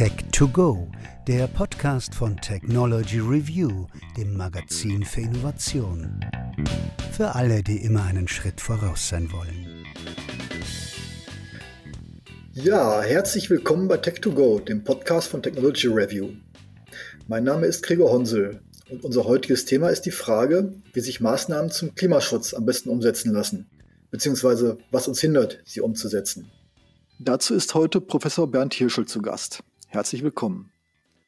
Tech2Go, der Podcast von Technology Review, dem Magazin für Innovation. Für alle, die immer einen Schritt voraus sein wollen. Ja, herzlich willkommen bei Tech2Go, dem Podcast von Technology Review. Mein Name ist Gregor Honsel und unser heutiges Thema ist die Frage, wie sich Maßnahmen zum Klimaschutz am besten umsetzen lassen, beziehungsweise was uns hindert, sie umzusetzen. Dazu ist heute Professor Bernd Hirschel zu Gast. Herzlich willkommen.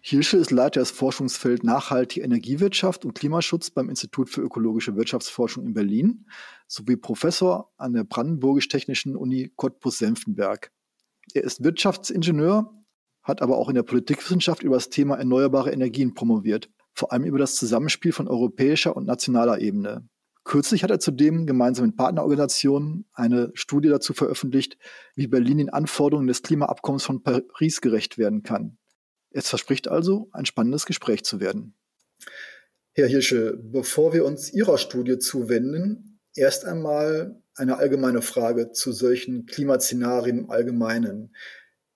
Hirschel ist Leiter des Forschungsfelds Nachhaltige Energiewirtschaft und Klimaschutz beim Institut für ökologische Wirtschaftsforschung in Berlin sowie Professor an der Brandenburgisch-Technischen Uni Cottbus-Senftenberg. Er ist Wirtschaftsingenieur, hat aber auch in der Politikwissenschaft über das Thema erneuerbare Energien promoviert, vor allem über das Zusammenspiel von europäischer und nationaler Ebene. Kürzlich hat er zudem gemeinsam mit Partnerorganisationen eine Studie dazu veröffentlicht, wie Berlin den Anforderungen des Klimaabkommens von Paris gerecht werden kann. Es verspricht also, ein spannendes Gespräch zu werden. Herr Hirsche, bevor wir uns Ihrer Studie zuwenden, erst einmal eine allgemeine Frage zu solchen Klimaszenarien im Allgemeinen.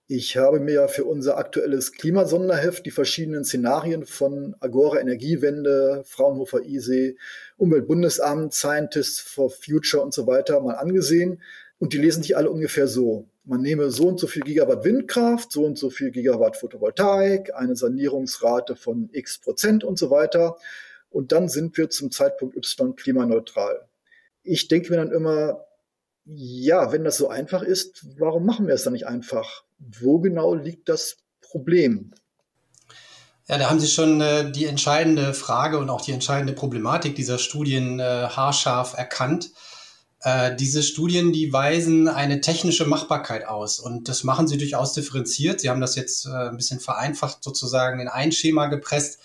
Ich habe mir für unser aktuelles Klimasonderheft die verschiedenen Szenarien von Agora Energiewende, Fraunhofer ISE, Umweltbundesamt, Scientists for Future und so weiter mal angesehen. Und die lesen sich alle ungefähr so. Man nehme so und so viel Gigawatt Windkraft, so und so viel Gigawatt Photovoltaik, eine Sanierungsrate von x Prozent und so weiter. Und dann sind wir zum Zeitpunkt Y klimaneutral. Ich denke mir dann immer, ja, wenn das so einfach ist, warum machen wir es dann nicht einfach? Wo genau liegt das Problem? Ja, da haben Sie schon äh, die entscheidende Frage und auch die entscheidende Problematik dieser Studien äh, haarscharf erkannt. Äh, diese Studien, die weisen eine technische Machbarkeit aus und das machen sie durchaus differenziert. Sie haben das jetzt äh, ein bisschen vereinfacht sozusagen in ein Schema gepresst.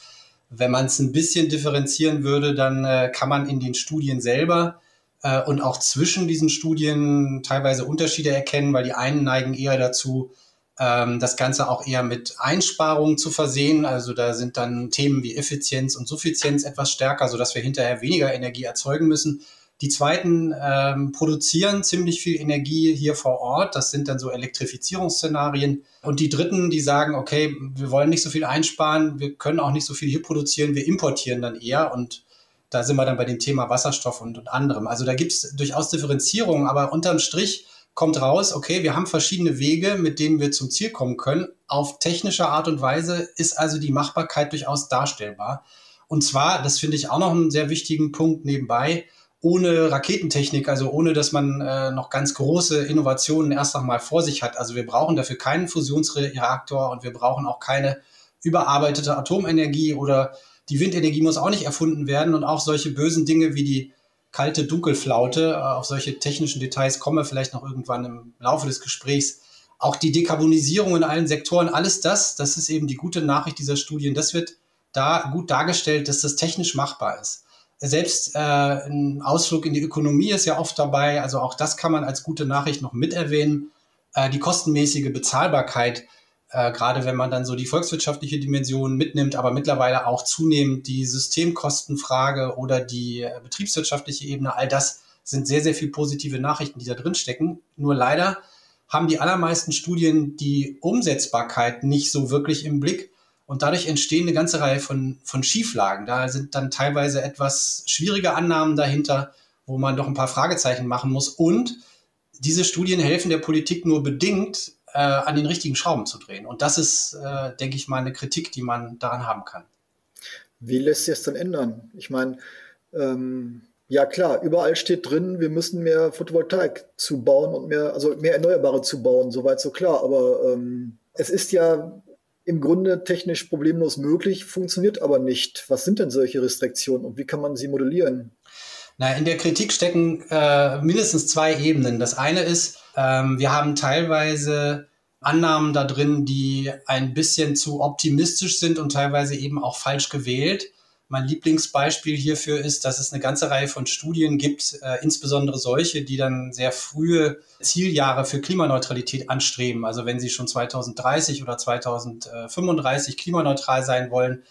Wenn man es ein bisschen differenzieren würde, dann äh, kann man in den Studien selber äh, und auch zwischen diesen Studien teilweise Unterschiede erkennen, weil die einen neigen eher dazu, ähm, das Ganze auch eher mit Einsparungen zu versehen. Also da sind dann Themen wie Effizienz und Suffizienz etwas stärker, sodass wir hinterher weniger Energie erzeugen müssen. Die zweiten ähm, produzieren ziemlich viel Energie hier vor Ort. Das sind dann so Elektrifizierungsszenarien. Und die dritten, die sagen, okay, wir wollen nicht so viel einsparen, wir können auch nicht so viel hier produzieren, wir importieren dann eher und da sind wir dann bei dem Thema Wasserstoff und, und anderem. Also da gibt es durchaus Differenzierungen, aber unterm Strich kommt raus, okay, wir haben verschiedene Wege, mit denen wir zum Ziel kommen können. Auf technische Art und Weise ist also die Machbarkeit durchaus darstellbar. Und zwar, das finde ich auch noch einen sehr wichtigen Punkt nebenbei, ohne Raketentechnik, also ohne dass man äh, noch ganz große Innovationen erst einmal vor sich hat. Also wir brauchen dafür keinen Fusionsreaktor und wir brauchen auch keine überarbeitete Atomenergie oder die Windenergie muss auch nicht erfunden werden und auch solche bösen Dinge wie die kalte Dunkelflaute, äh, auf solche technischen Details kommen wir vielleicht noch irgendwann im Laufe des Gesprächs. Auch die Dekarbonisierung in allen Sektoren, alles das, das ist eben die gute Nachricht dieser Studien, das wird da gut dargestellt, dass das technisch machbar ist. Selbst äh, ein Ausflug in die Ökonomie ist ja oft dabei, also auch das kann man als gute Nachricht noch mit erwähnen. Äh, die kostenmäßige Bezahlbarkeit äh, gerade wenn man dann so die volkswirtschaftliche Dimension mitnimmt, aber mittlerweile auch zunehmend die Systemkostenfrage oder die äh, betriebswirtschaftliche Ebene, all das sind sehr, sehr viel positive Nachrichten, die da drin stecken. Nur leider haben die allermeisten Studien die Umsetzbarkeit nicht so wirklich im Blick. Und dadurch entstehen eine ganze Reihe von, von Schieflagen. Da sind dann teilweise etwas schwierige Annahmen dahinter, wo man doch ein paar Fragezeichen machen muss. Und diese Studien helfen der Politik nur bedingt, äh, an den richtigen Schrauben zu drehen. Und das ist, äh, denke ich mal, eine Kritik, die man daran haben kann. Wie lässt sich das dann ändern? Ich meine, ähm, ja klar, überall steht drin, wir müssen mehr Photovoltaik zubauen und mehr, also mehr Erneuerbare zubauen, soweit so klar. Aber ähm, es ist ja im Grunde technisch problemlos möglich, funktioniert aber nicht. Was sind denn solche Restriktionen und wie kann man sie modellieren? Na, in der Kritik stecken äh, mindestens zwei Ebenen. Das eine ist, ähm, wir haben teilweise Annahmen da drin, die ein bisschen zu optimistisch sind und teilweise eben auch falsch gewählt. Mein Lieblingsbeispiel hierfür ist, dass es eine ganze Reihe von Studien gibt, äh, insbesondere solche, die dann sehr frühe Zieljahre für Klimaneutralität anstreben. Also wenn sie schon 2030 oder 2035 klimaneutral sein wollen,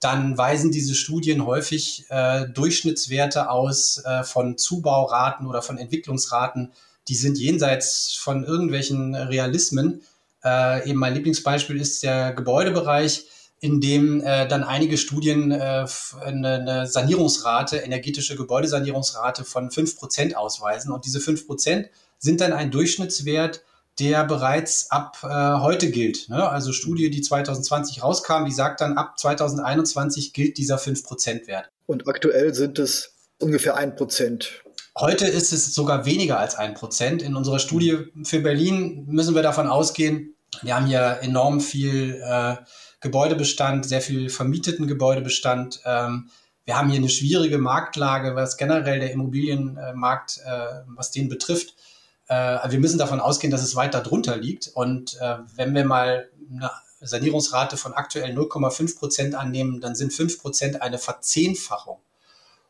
dann weisen diese Studien häufig äh, Durchschnittswerte aus äh, von Zubauraten oder von Entwicklungsraten, die sind jenseits von irgendwelchen Realismen. Äh, eben mein Lieblingsbeispiel ist der Gebäudebereich, in dem äh, dann einige Studien äh, eine, eine Sanierungsrate, energetische Gebäudesanierungsrate von fünf Prozent ausweisen. Und diese fünf Prozent sind dann ein Durchschnittswert, der bereits ab äh, heute gilt. Ne? Also Studie, die 2020 rauskam, die sagt dann, ab 2021 gilt dieser 5%-Wert. Und aktuell sind es ungefähr ein Prozent. Heute ist es sogar weniger als ein Prozent. In unserer Studie für Berlin müssen wir davon ausgehen, wir haben hier enorm viel äh, Gebäudebestand, sehr viel vermieteten Gebäudebestand. Ähm, wir haben hier eine schwierige Marktlage, was generell der Immobilienmarkt, äh, was den betrifft. Äh, wir müssen davon ausgehen, dass es weiter drunter liegt. Und äh, wenn wir mal eine Sanierungsrate von aktuell 0,5 Prozent annehmen, dann sind 5 Prozent eine Verzehnfachung.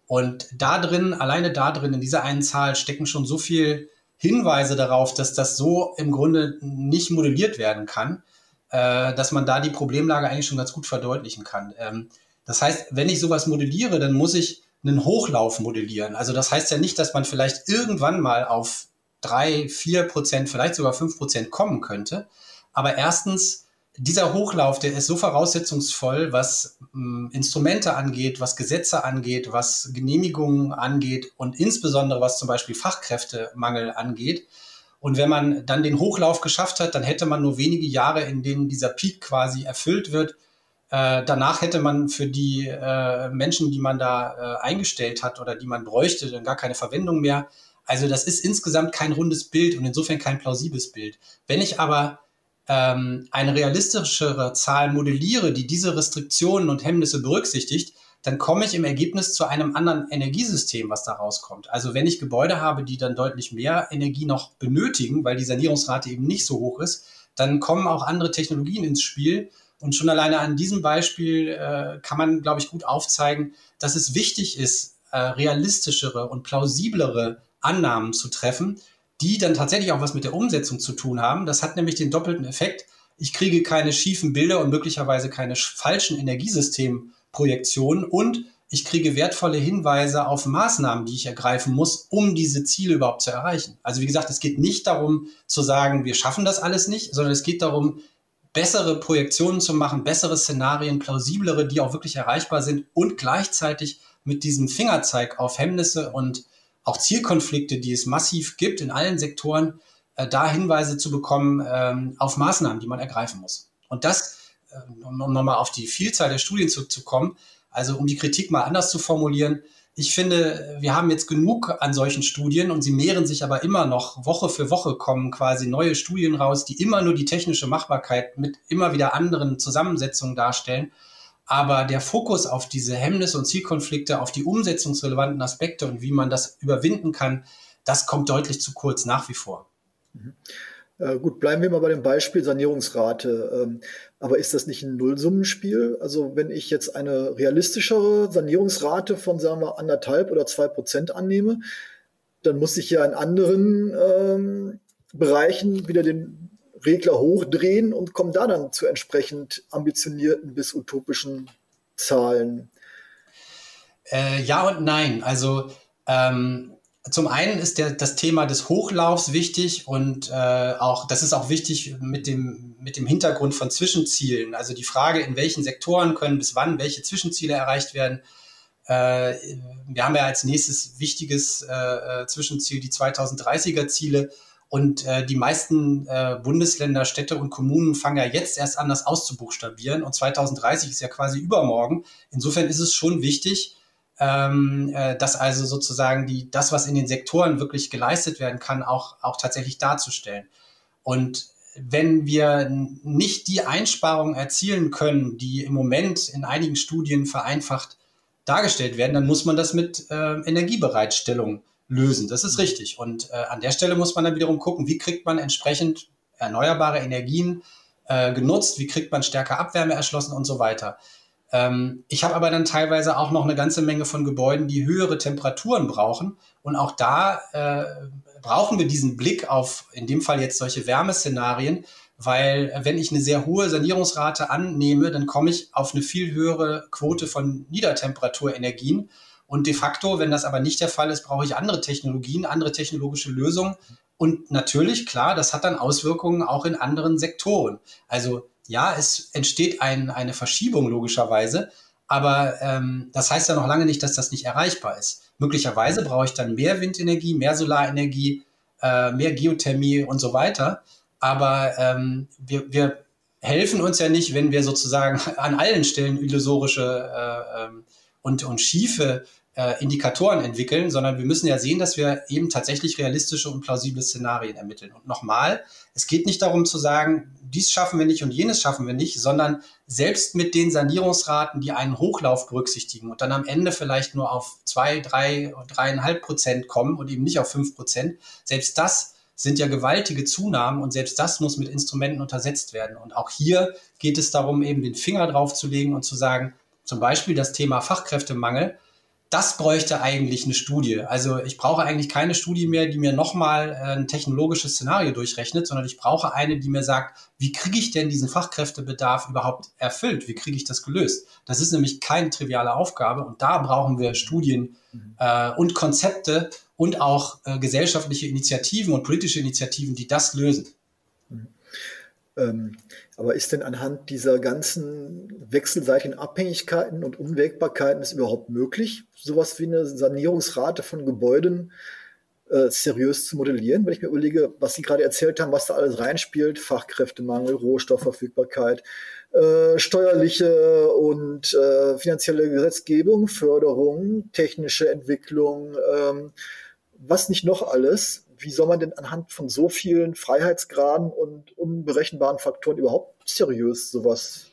Und da drin, alleine da drin, in dieser einen Zahl stecken schon so viel Hinweise darauf, dass das so im Grunde nicht modelliert werden kann, äh, dass man da die Problemlage eigentlich schon ganz gut verdeutlichen kann. Ähm, das heißt, wenn ich sowas modelliere, dann muss ich einen Hochlauf modellieren. Also das heißt ja nicht, dass man vielleicht irgendwann mal auf drei, vier Prozent, vielleicht sogar fünf Prozent kommen könnte. Aber erstens, dieser Hochlauf, der ist so voraussetzungsvoll, was äh, Instrumente angeht, was Gesetze angeht, was Genehmigungen angeht und insbesondere was zum Beispiel Fachkräftemangel angeht. Und wenn man dann den Hochlauf geschafft hat, dann hätte man nur wenige Jahre, in denen dieser Peak quasi erfüllt wird. Äh, danach hätte man für die äh, Menschen, die man da äh, eingestellt hat oder die man bräuchte, dann gar keine Verwendung mehr. Also das ist insgesamt kein rundes Bild und insofern kein plausibles Bild. Wenn ich aber ähm, eine realistischere Zahl modelliere, die diese Restriktionen und Hemmnisse berücksichtigt, dann komme ich im Ergebnis zu einem anderen Energiesystem, was da rauskommt. Also wenn ich Gebäude habe, die dann deutlich mehr Energie noch benötigen, weil die Sanierungsrate eben nicht so hoch ist, dann kommen auch andere Technologien ins Spiel. Und schon alleine an diesem Beispiel äh, kann man, glaube ich, gut aufzeigen, dass es wichtig ist, äh, realistischere und plausiblere Annahmen zu treffen, die dann tatsächlich auch was mit der Umsetzung zu tun haben. Das hat nämlich den doppelten Effekt. Ich kriege keine schiefen Bilder und möglicherweise keine falschen Energiesysteme Projektion und ich kriege wertvolle Hinweise auf Maßnahmen, die ich ergreifen muss, um diese Ziele überhaupt zu erreichen. Also wie gesagt, es geht nicht darum zu sagen, wir schaffen das alles nicht, sondern es geht darum, bessere Projektionen zu machen, bessere Szenarien, plausiblere, die auch wirklich erreichbar sind und gleichzeitig mit diesem Fingerzeig auf Hemmnisse und auch Zielkonflikte, die es massiv gibt in allen Sektoren, äh, da Hinweise zu bekommen ähm, auf Maßnahmen, die man ergreifen muss. Und das äh, um nochmal auf die Vielzahl der Studien zurückzukommen, also um die Kritik mal anders zu formulieren, ich finde, wir haben jetzt genug an solchen Studien und sie mehren sich aber immer noch. Woche für Woche kommen quasi neue Studien raus, die immer nur die technische Machbarkeit mit immer wieder anderen Zusammensetzungen darstellen. Aber der Fokus auf diese Hemmnisse und Zielkonflikte, auf die umsetzungsrelevanten Aspekte und wie man das überwinden kann, das kommt deutlich zu kurz nach wie vor. Mhm. Äh, gut, bleiben wir mal bei dem Beispiel Sanierungsrate. Ähm, aber ist das nicht ein Nullsummenspiel? Also wenn ich jetzt eine realistischere Sanierungsrate von, sagen wir, anderthalb oder zwei Prozent annehme, dann muss ich ja in anderen ähm, Bereichen wieder den Regler hochdrehen und komme da dann zu entsprechend ambitionierten bis utopischen Zahlen. Äh, ja und nein. Also ähm, zum einen ist der, das Thema des Hochlaufs wichtig und äh, auch das ist auch wichtig mit dem, mit dem Hintergrund von Zwischenzielen. Also die Frage, in welchen Sektoren können bis wann welche Zwischenziele erreicht werden. Äh, wir haben ja als nächstes wichtiges äh, äh Zwischenziel die 2030er Ziele. Und äh, die meisten äh, Bundesländer, Städte und Kommunen fangen ja jetzt erst an, das auszubuchstabieren. Und 2030 ist ja quasi übermorgen. Insofern ist es schon wichtig, ähm, äh, dass also sozusagen die, das, was in den Sektoren wirklich geleistet werden kann, auch, auch tatsächlich darzustellen. Und wenn wir nicht die Einsparungen erzielen können, die im Moment in einigen Studien vereinfacht dargestellt werden, dann muss man das mit äh, Energiebereitstellung lösen. Das ist richtig. Und äh, an der Stelle muss man dann wiederum gucken, wie kriegt man entsprechend erneuerbare Energien äh, genutzt, wie kriegt man stärker Abwärme erschlossen und so weiter. Ähm, ich habe aber dann teilweise auch noch eine ganze Menge von Gebäuden, die höhere Temperaturen brauchen. Und auch da äh, brauchen wir diesen Blick auf, in dem Fall jetzt solche Wärmeszenarien, weil wenn ich eine sehr hohe Sanierungsrate annehme, dann komme ich auf eine viel höhere Quote von Niedertemperaturenergien. Und de facto, wenn das aber nicht der Fall ist, brauche ich andere Technologien, andere technologische Lösungen. Und natürlich, klar, das hat dann Auswirkungen auch in anderen Sektoren. Also ja, es entsteht ein, eine Verschiebung logischerweise, aber ähm, das heißt ja noch lange nicht, dass das nicht erreichbar ist. Möglicherweise brauche ich dann mehr Windenergie, mehr Solarenergie, äh, mehr Geothermie und so weiter. Aber ähm, wir, wir helfen uns ja nicht, wenn wir sozusagen an allen Stellen illusorische äh, ähm, und, und schiefe äh, Indikatoren entwickeln, sondern wir müssen ja sehen, dass wir eben tatsächlich realistische und plausible Szenarien ermitteln. Und nochmal, es geht nicht darum zu sagen, dies schaffen wir nicht und jenes schaffen wir nicht, sondern selbst mit den Sanierungsraten, die einen Hochlauf berücksichtigen und dann am Ende vielleicht nur auf zwei, drei, dreieinhalb Prozent kommen und eben nicht auf fünf Prozent, selbst das sind ja gewaltige Zunahmen und selbst das muss mit Instrumenten untersetzt werden. Und auch hier geht es darum, eben den Finger drauf zu legen und zu sagen, zum Beispiel das Thema Fachkräftemangel, das bräuchte eigentlich eine Studie. Also ich brauche eigentlich keine Studie mehr, die mir nochmal äh, ein technologisches Szenario durchrechnet, sondern ich brauche eine, die mir sagt, wie kriege ich denn diesen Fachkräftebedarf überhaupt erfüllt? Wie kriege ich das gelöst? Das ist nämlich keine triviale Aufgabe und da brauchen wir Studien äh, und Konzepte und auch äh, gesellschaftliche Initiativen und politische Initiativen, die das lösen. Ähm, aber ist denn anhand dieser ganzen wechselseitigen Abhängigkeiten und Unwägbarkeiten es überhaupt möglich, sowas wie eine Sanierungsrate von Gebäuden äh, seriös zu modellieren? Wenn ich mir überlege, was Sie gerade erzählt haben, was da alles reinspielt, Fachkräftemangel, Rohstoffverfügbarkeit, äh, steuerliche und äh, finanzielle Gesetzgebung, Förderung, technische Entwicklung, ähm, was nicht noch alles, wie soll man denn anhand von so vielen Freiheitsgraden und unberechenbaren Faktoren überhaupt seriös sowas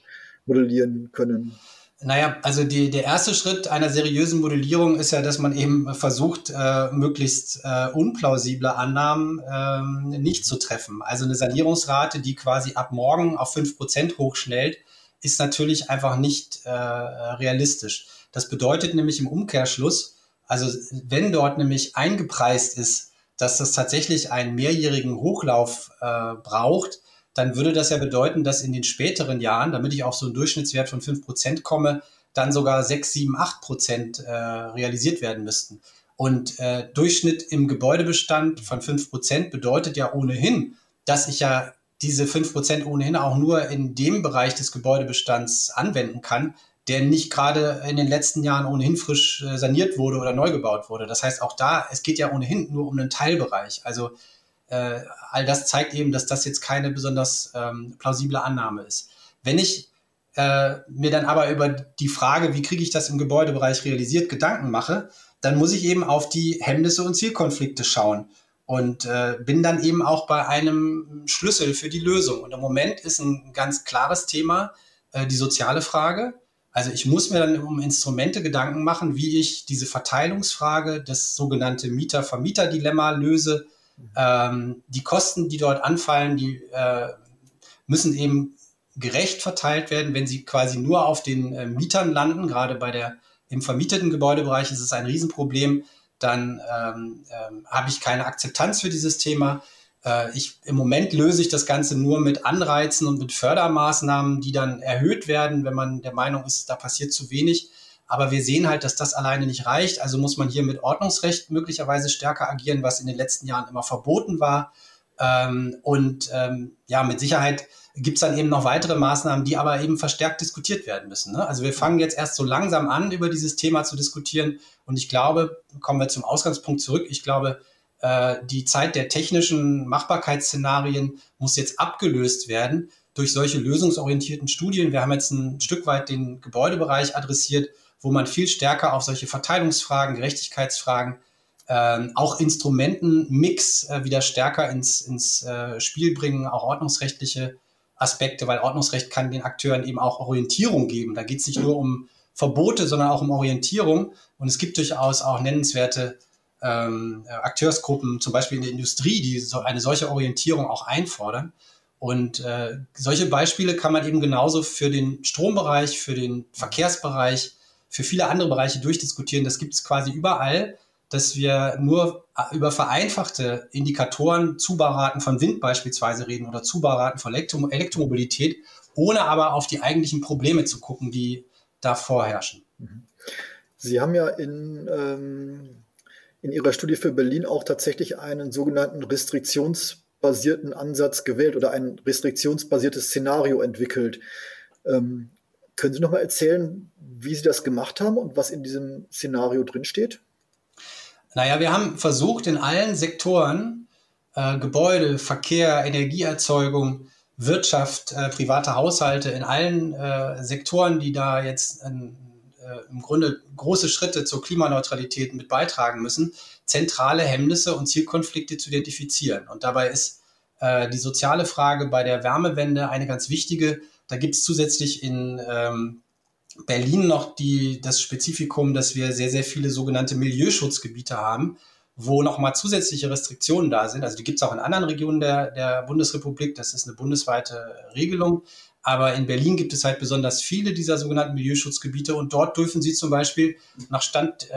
modellieren können? Naja, also die, der erste Schritt einer seriösen Modellierung ist ja, dass man eben versucht, äh, möglichst äh, unplausible Annahmen äh, nicht zu treffen. Also eine Sanierungsrate, die quasi ab morgen auf fünf Prozent hochschnellt, ist natürlich einfach nicht äh, realistisch. Das bedeutet nämlich im Umkehrschluss, also wenn dort nämlich eingepreist ist, dass das tatsächlich einen mehrjährigen Hochlauf äh, braucht, dann würde das ja bedeuten, dass in den späteren Jahren, damit ich auf so einen Durchschnittswert von fünf Prozent komme, dann sogar sechs, sieben, acht Prozent äh, realisiert werden müssten. Und äh, Durchschnitt im Gebäudebestand von fünf Prozent bedeutet ja ohnehin, dass ich ja diese fünf Prozent ohnehin auch nur in dem Bereich des Gebäudebestands anwenden kann, der nicht gerade in den letzten Jahren ohnehin frisch äh, saniert wurde oder neu gebaut wurde. Das heißt, auch da, es geht ja ohnehin nur um einen Teilbereich. Also äh, all das zeigt eben, dass das jetzt keine besonders ähm, plausible Annahme ist. Wenn ich äh, mir dann aber über die Frage, wie kriege ich das im Gebäudebereich realisiert, Gedanken mache, dann muss ich eben auf die Hemmnisse und Zielkonflikte schauen und äh, bin dann eben auch bei einem Schlüssel für die Lösung. Und im Moment ist ein ganz klares Thema äh, die soziale Frage also ich muss mir dann um Instrumente Gedanken machen, wie ich diese Verteilungsfrage, das sogenannte Mieter-Vermieter-Dilemma löse. Ähm, die Kosten, die dort anfallen, die äh, müssen eben gerecht verteilt werden, wenn sie quasi nur auf den äh, Mietern landen. Gerade bei der im vermieteten Gebäudebereich ist es ein Riesenproblem. Dann ähm, ähm, habe ich keine Akzeptanz für dieses Thema. Äh, ich, Im Moment löse ich das Ganze nur mit Anreizen und mit Fördermaßnahmen, die dann erhöht werden, wenn man der Meinung ist, da passiert zu wenig. Aber wir sehen halt, dass das alleine nicht reicht. Also muss man hier mit Ordnungsrecht möglicherweise stärker agieren, was in den letzten Jahren immer verboten war. Ähm, und ähm, ja, mit Sicherheit gibt es dann eben noch weitere Maßnahmen, die aber eben verstärkt diskutiert werden müssen. Ne? Also wir fangen jetzt erst so langsam an, über dieses Thema zu diskutieren. Und ich glaube, kommen wir zum Ausgangspunkt zurück. Ich glaube, die Zeit der technischen Machbarkeitsszenarien muss jetzt abgelöst werden durch solche lösungsorientierten Studien. Wir haben jetzt ein Stück weit den Gebäudebereich adressiert, wo man viel stärker auf solche Verteilungsfragen, Gerechtigkeitsfragen, äh, auch Instrumentenmix äh, wieder stärker ins, ins äh, Spiel bringen, auch ordnungsrechtliche Aspekte, weil Ordnungsrecht kann den Akteuren eben auch Orientierung geben. Da geht es nicht nur um Verbote, sondern auch um Orientierung. Und es gibt durchaus auch nennenswerte ähm, Akteursgruppen, zum Beispiel in der Industrie, die so eine solche Orientierung auch einfordern. Und äh, solche Beispiele kann man eben genauso für den Strombereich, für den Verkehrsbereich, für viele andere Bereiche durchdiskutieren. Das gibt es quasi überall, dass wir nur äh, über vereinfachte Indikatoren, Zubauraten von Wind beispielsweise reden oder Zubauraten von Elektro Elektromobilität, ohne aber auf die eigentlichen Probleme zu gucken, die da vorherrschen. Sie haben ja in ähm in Ihrer Studie für Berlin auch tatsächlich einen sogenannten restriktionsbasierten Ansatz gewählt oder ein restriktionsbasiertes Szenario entwickelt. Ähm, können Sie noch mal erzählen, wie Sie das gemacht haben und was in diesem Szenario drinsteht? Naja, wir haben versucht, in allen Sektoren, äh, Gebäude, Verkehr, Energieerzeugung, Wirtschaft, äh, private Haushalte, in allen äh, Sektoren, die da jetzt in, äh, im Grunde große Schritte zur Klimaneutralität mit beitragen müssen, zentrale Hemmnisse und Zielkonflikte zu identifizieren. Und dabei ist äh, die soziale Frage bei der Wärmewende eine ganz wichtige. Da gibt es zusätzlich in ähm, Berlin noch die, das Spezifikum, dass wir sehr, sehr viele sogenannte Milieuschutzgebiete haben, wo nochmal zusätzliche Restriktionen da sind. Also die gibt es auch in anderen Regionen der, der Bundesrepublik. Das ist eine bundesweite Regelung. Aber in Berlin gibt es halt besonders viele dieser sogenannten Milieuschutzgebiete und dort dürfen sie zum Beispiel nach Stand äh,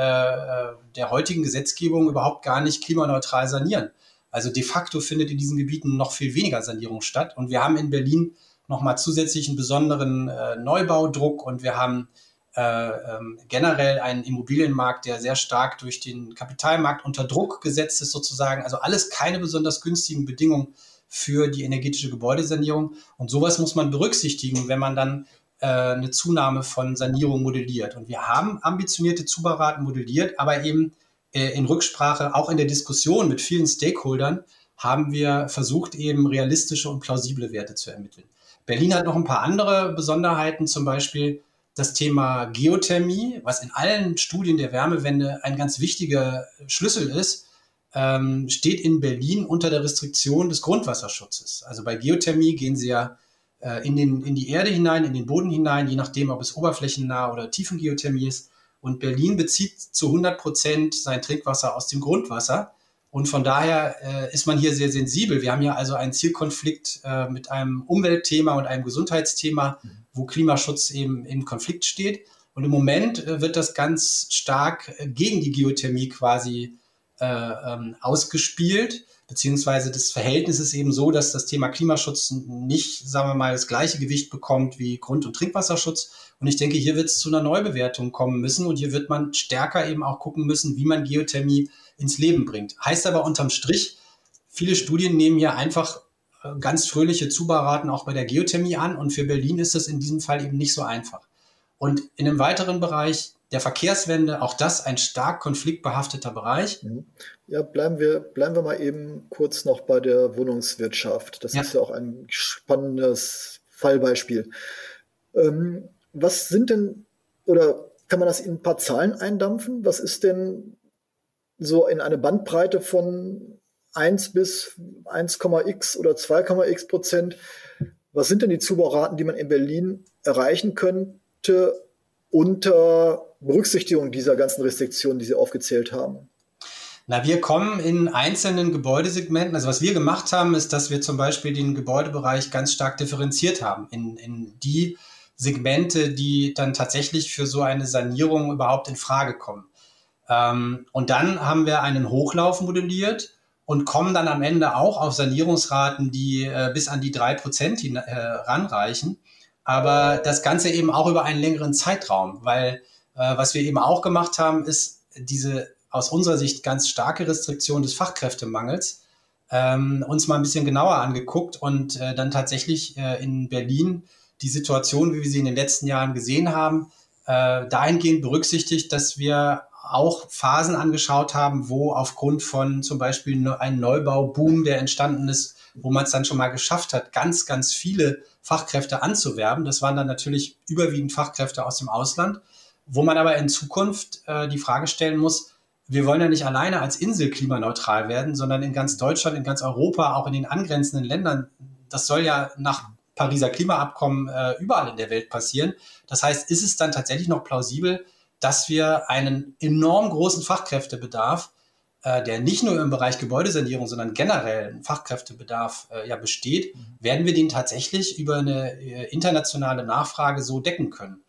der heutigen Gesetzgebung überhaupt gar nicht klimaneutral sanieren. Also de facto findet in diesen Gebieten noch viel weniger Sanierung statt. Und wir haben in Berlin nochmal zusätzlich einen besonderen äh, Neubaudruck und wir haben äh, ähm, generell einen Immobilienmarkt, der sehr stark durch den Kapitalmarkt unter Druck gesetzt ist sozusagen. Also alles keine besonders günstigen Bedingungen für die energetische Gebäudesanierung. Und sowas muss man berücksichtigen, wenn man dann äh, eine Zunahme von Sanierung modelliert. Und wir haben ambitionierte Zuberaten modelliert, aber eben äh, in Rücksprache, auch in der Diskussion mit vielen Stakeholdern, haben wir versucht, eben realistische und plausible Werte zu ermitteln. Berlin hat noch ein paar andere Besonderheiten, zum Beispiel das Thema Geothermie, was in allen Studien der Wärmewende ein ganz wichtiger Schlüssel ist ähm, steht in Berlin unter der Restriktion des Grundwasserschutzes. Also bei Geothermie gehen sie ja äh, in, den, in die Erde hinein, in den Boden hinein, je nachdem, ob es oberflächennah oder Tiefengeothermie ist. Und Berlin bezieht zu 100 Prozent sein Trinkwasser aus dem Grundwasser. Und von daher äh, ist man hier sehr sensibel. Wir haben ja also einen Zielkonflikt äh, mit einem Umweltthema und einem Gesundheitsthema, wo Klimaschutz eben im Konflikt steht. Und im Moment äh, wird das ganz stark äh, gegen die Geothermie quasi ähm, ausgespielt, beziehungsweise das Verhältnis ist eben so, dass das Thema Klimaschutz nicht, sagen wir mal, das gleiche Gewicht bekommt wie Grund- und Trinkwasserschutz. Und ich denke, hier wird es zu einer Neubewertung kommen müssen und hier wird man stärker eben auch gucken müssen, wie man Geothermie ins Leben bringt. Heißt aber unterm Strich, viele Studien nehmen hier einfach äh, ganz fröhliche Zubaraten auch bei der Geothermie an und für Berlin ist das in diesem Fall eben nicht so einfach. Und in einem weiteren Bereich der Verkehrswende, auch das ein stark konfliktbehafteter Bereich. Mhm. Ja, bleiben wir, bleiben wir mal eben kurz noch bei der Wohnungswirtschaft. Das ja. ist ja auch ein spannendes Fallbeispiel. Ähm, was sind denn, oder kann man das in ein paar Zahlen eindampfen? Was ist denn so in eine Bandbreite von 1 bis 1,x oder 2,x Prozent? Was sind denn die Zubauraten, die man in Berlin erreichen könnte unter Berücksichtigung dieser ganzen Restriktionen, die Sie aufgezählt haben? Na, wir kommen in einzelnen Gebäudesegmenten. Also was wir gemacht haben, ist, dass wir zum Beispiel den Gebäudebereich ganz stark differenziert haben in, in die Segmente, die dann tatsächlich für so eine Sanierung überhaupt in Frage kommen. Ähm, und dann haben wir einen Hochlauf modelliert und kommen dann am Ende auch auf Sanierungsraten, die äh, bis an die drei Prozent äh, ranreichen. Aber das Ganze eben auch über einen längeren Zeitraum, weil äh, was wir eben auch gemacht haben, ist diese aus unserer Sicht ganz starke Restriktion des Fachkräftemangels ähm, uns mal ein bisschen genauer angeguckt und äh, dann tatsächlich äh, in Berlin die Situation, wie wir sie in den letzten Jahren gesehen haben, äh, dahingehend berücksichtigt, dass wir auch Phasen angeschaut haben, wo aufgrund von zum Beispiel einem Neubauboom, der entstanden ist, wo man es dann schon mal geschafft hat, ganz, ganz viele Fachkräfte anzuwerben. Das waren dann natürlich überwiegend Fachkräfte aus dem Ausland wo man aber in Zukunft äh, die Frage stellen muss, wir wollen ja nicht alleine als Insel klimaneutral werden, sondern in ganz Deutschland, in ganz Europa, auch in den angrenzenden Ländern. Das soll ja nach Pariser Klimaabkommen äh, überall in der Welt passieren. Das heißt, ist es dann tatsächlich noch plausibel, dass wir einen enorm großen Fachkräftebedarf, der nicht nur im Bereich Gebäudesanierung, sondern generell Fachkräftebedarf äh, ja besteht, mhm. werden wir den tatsächlich über eine äh, internationale Nachfrage so decken können.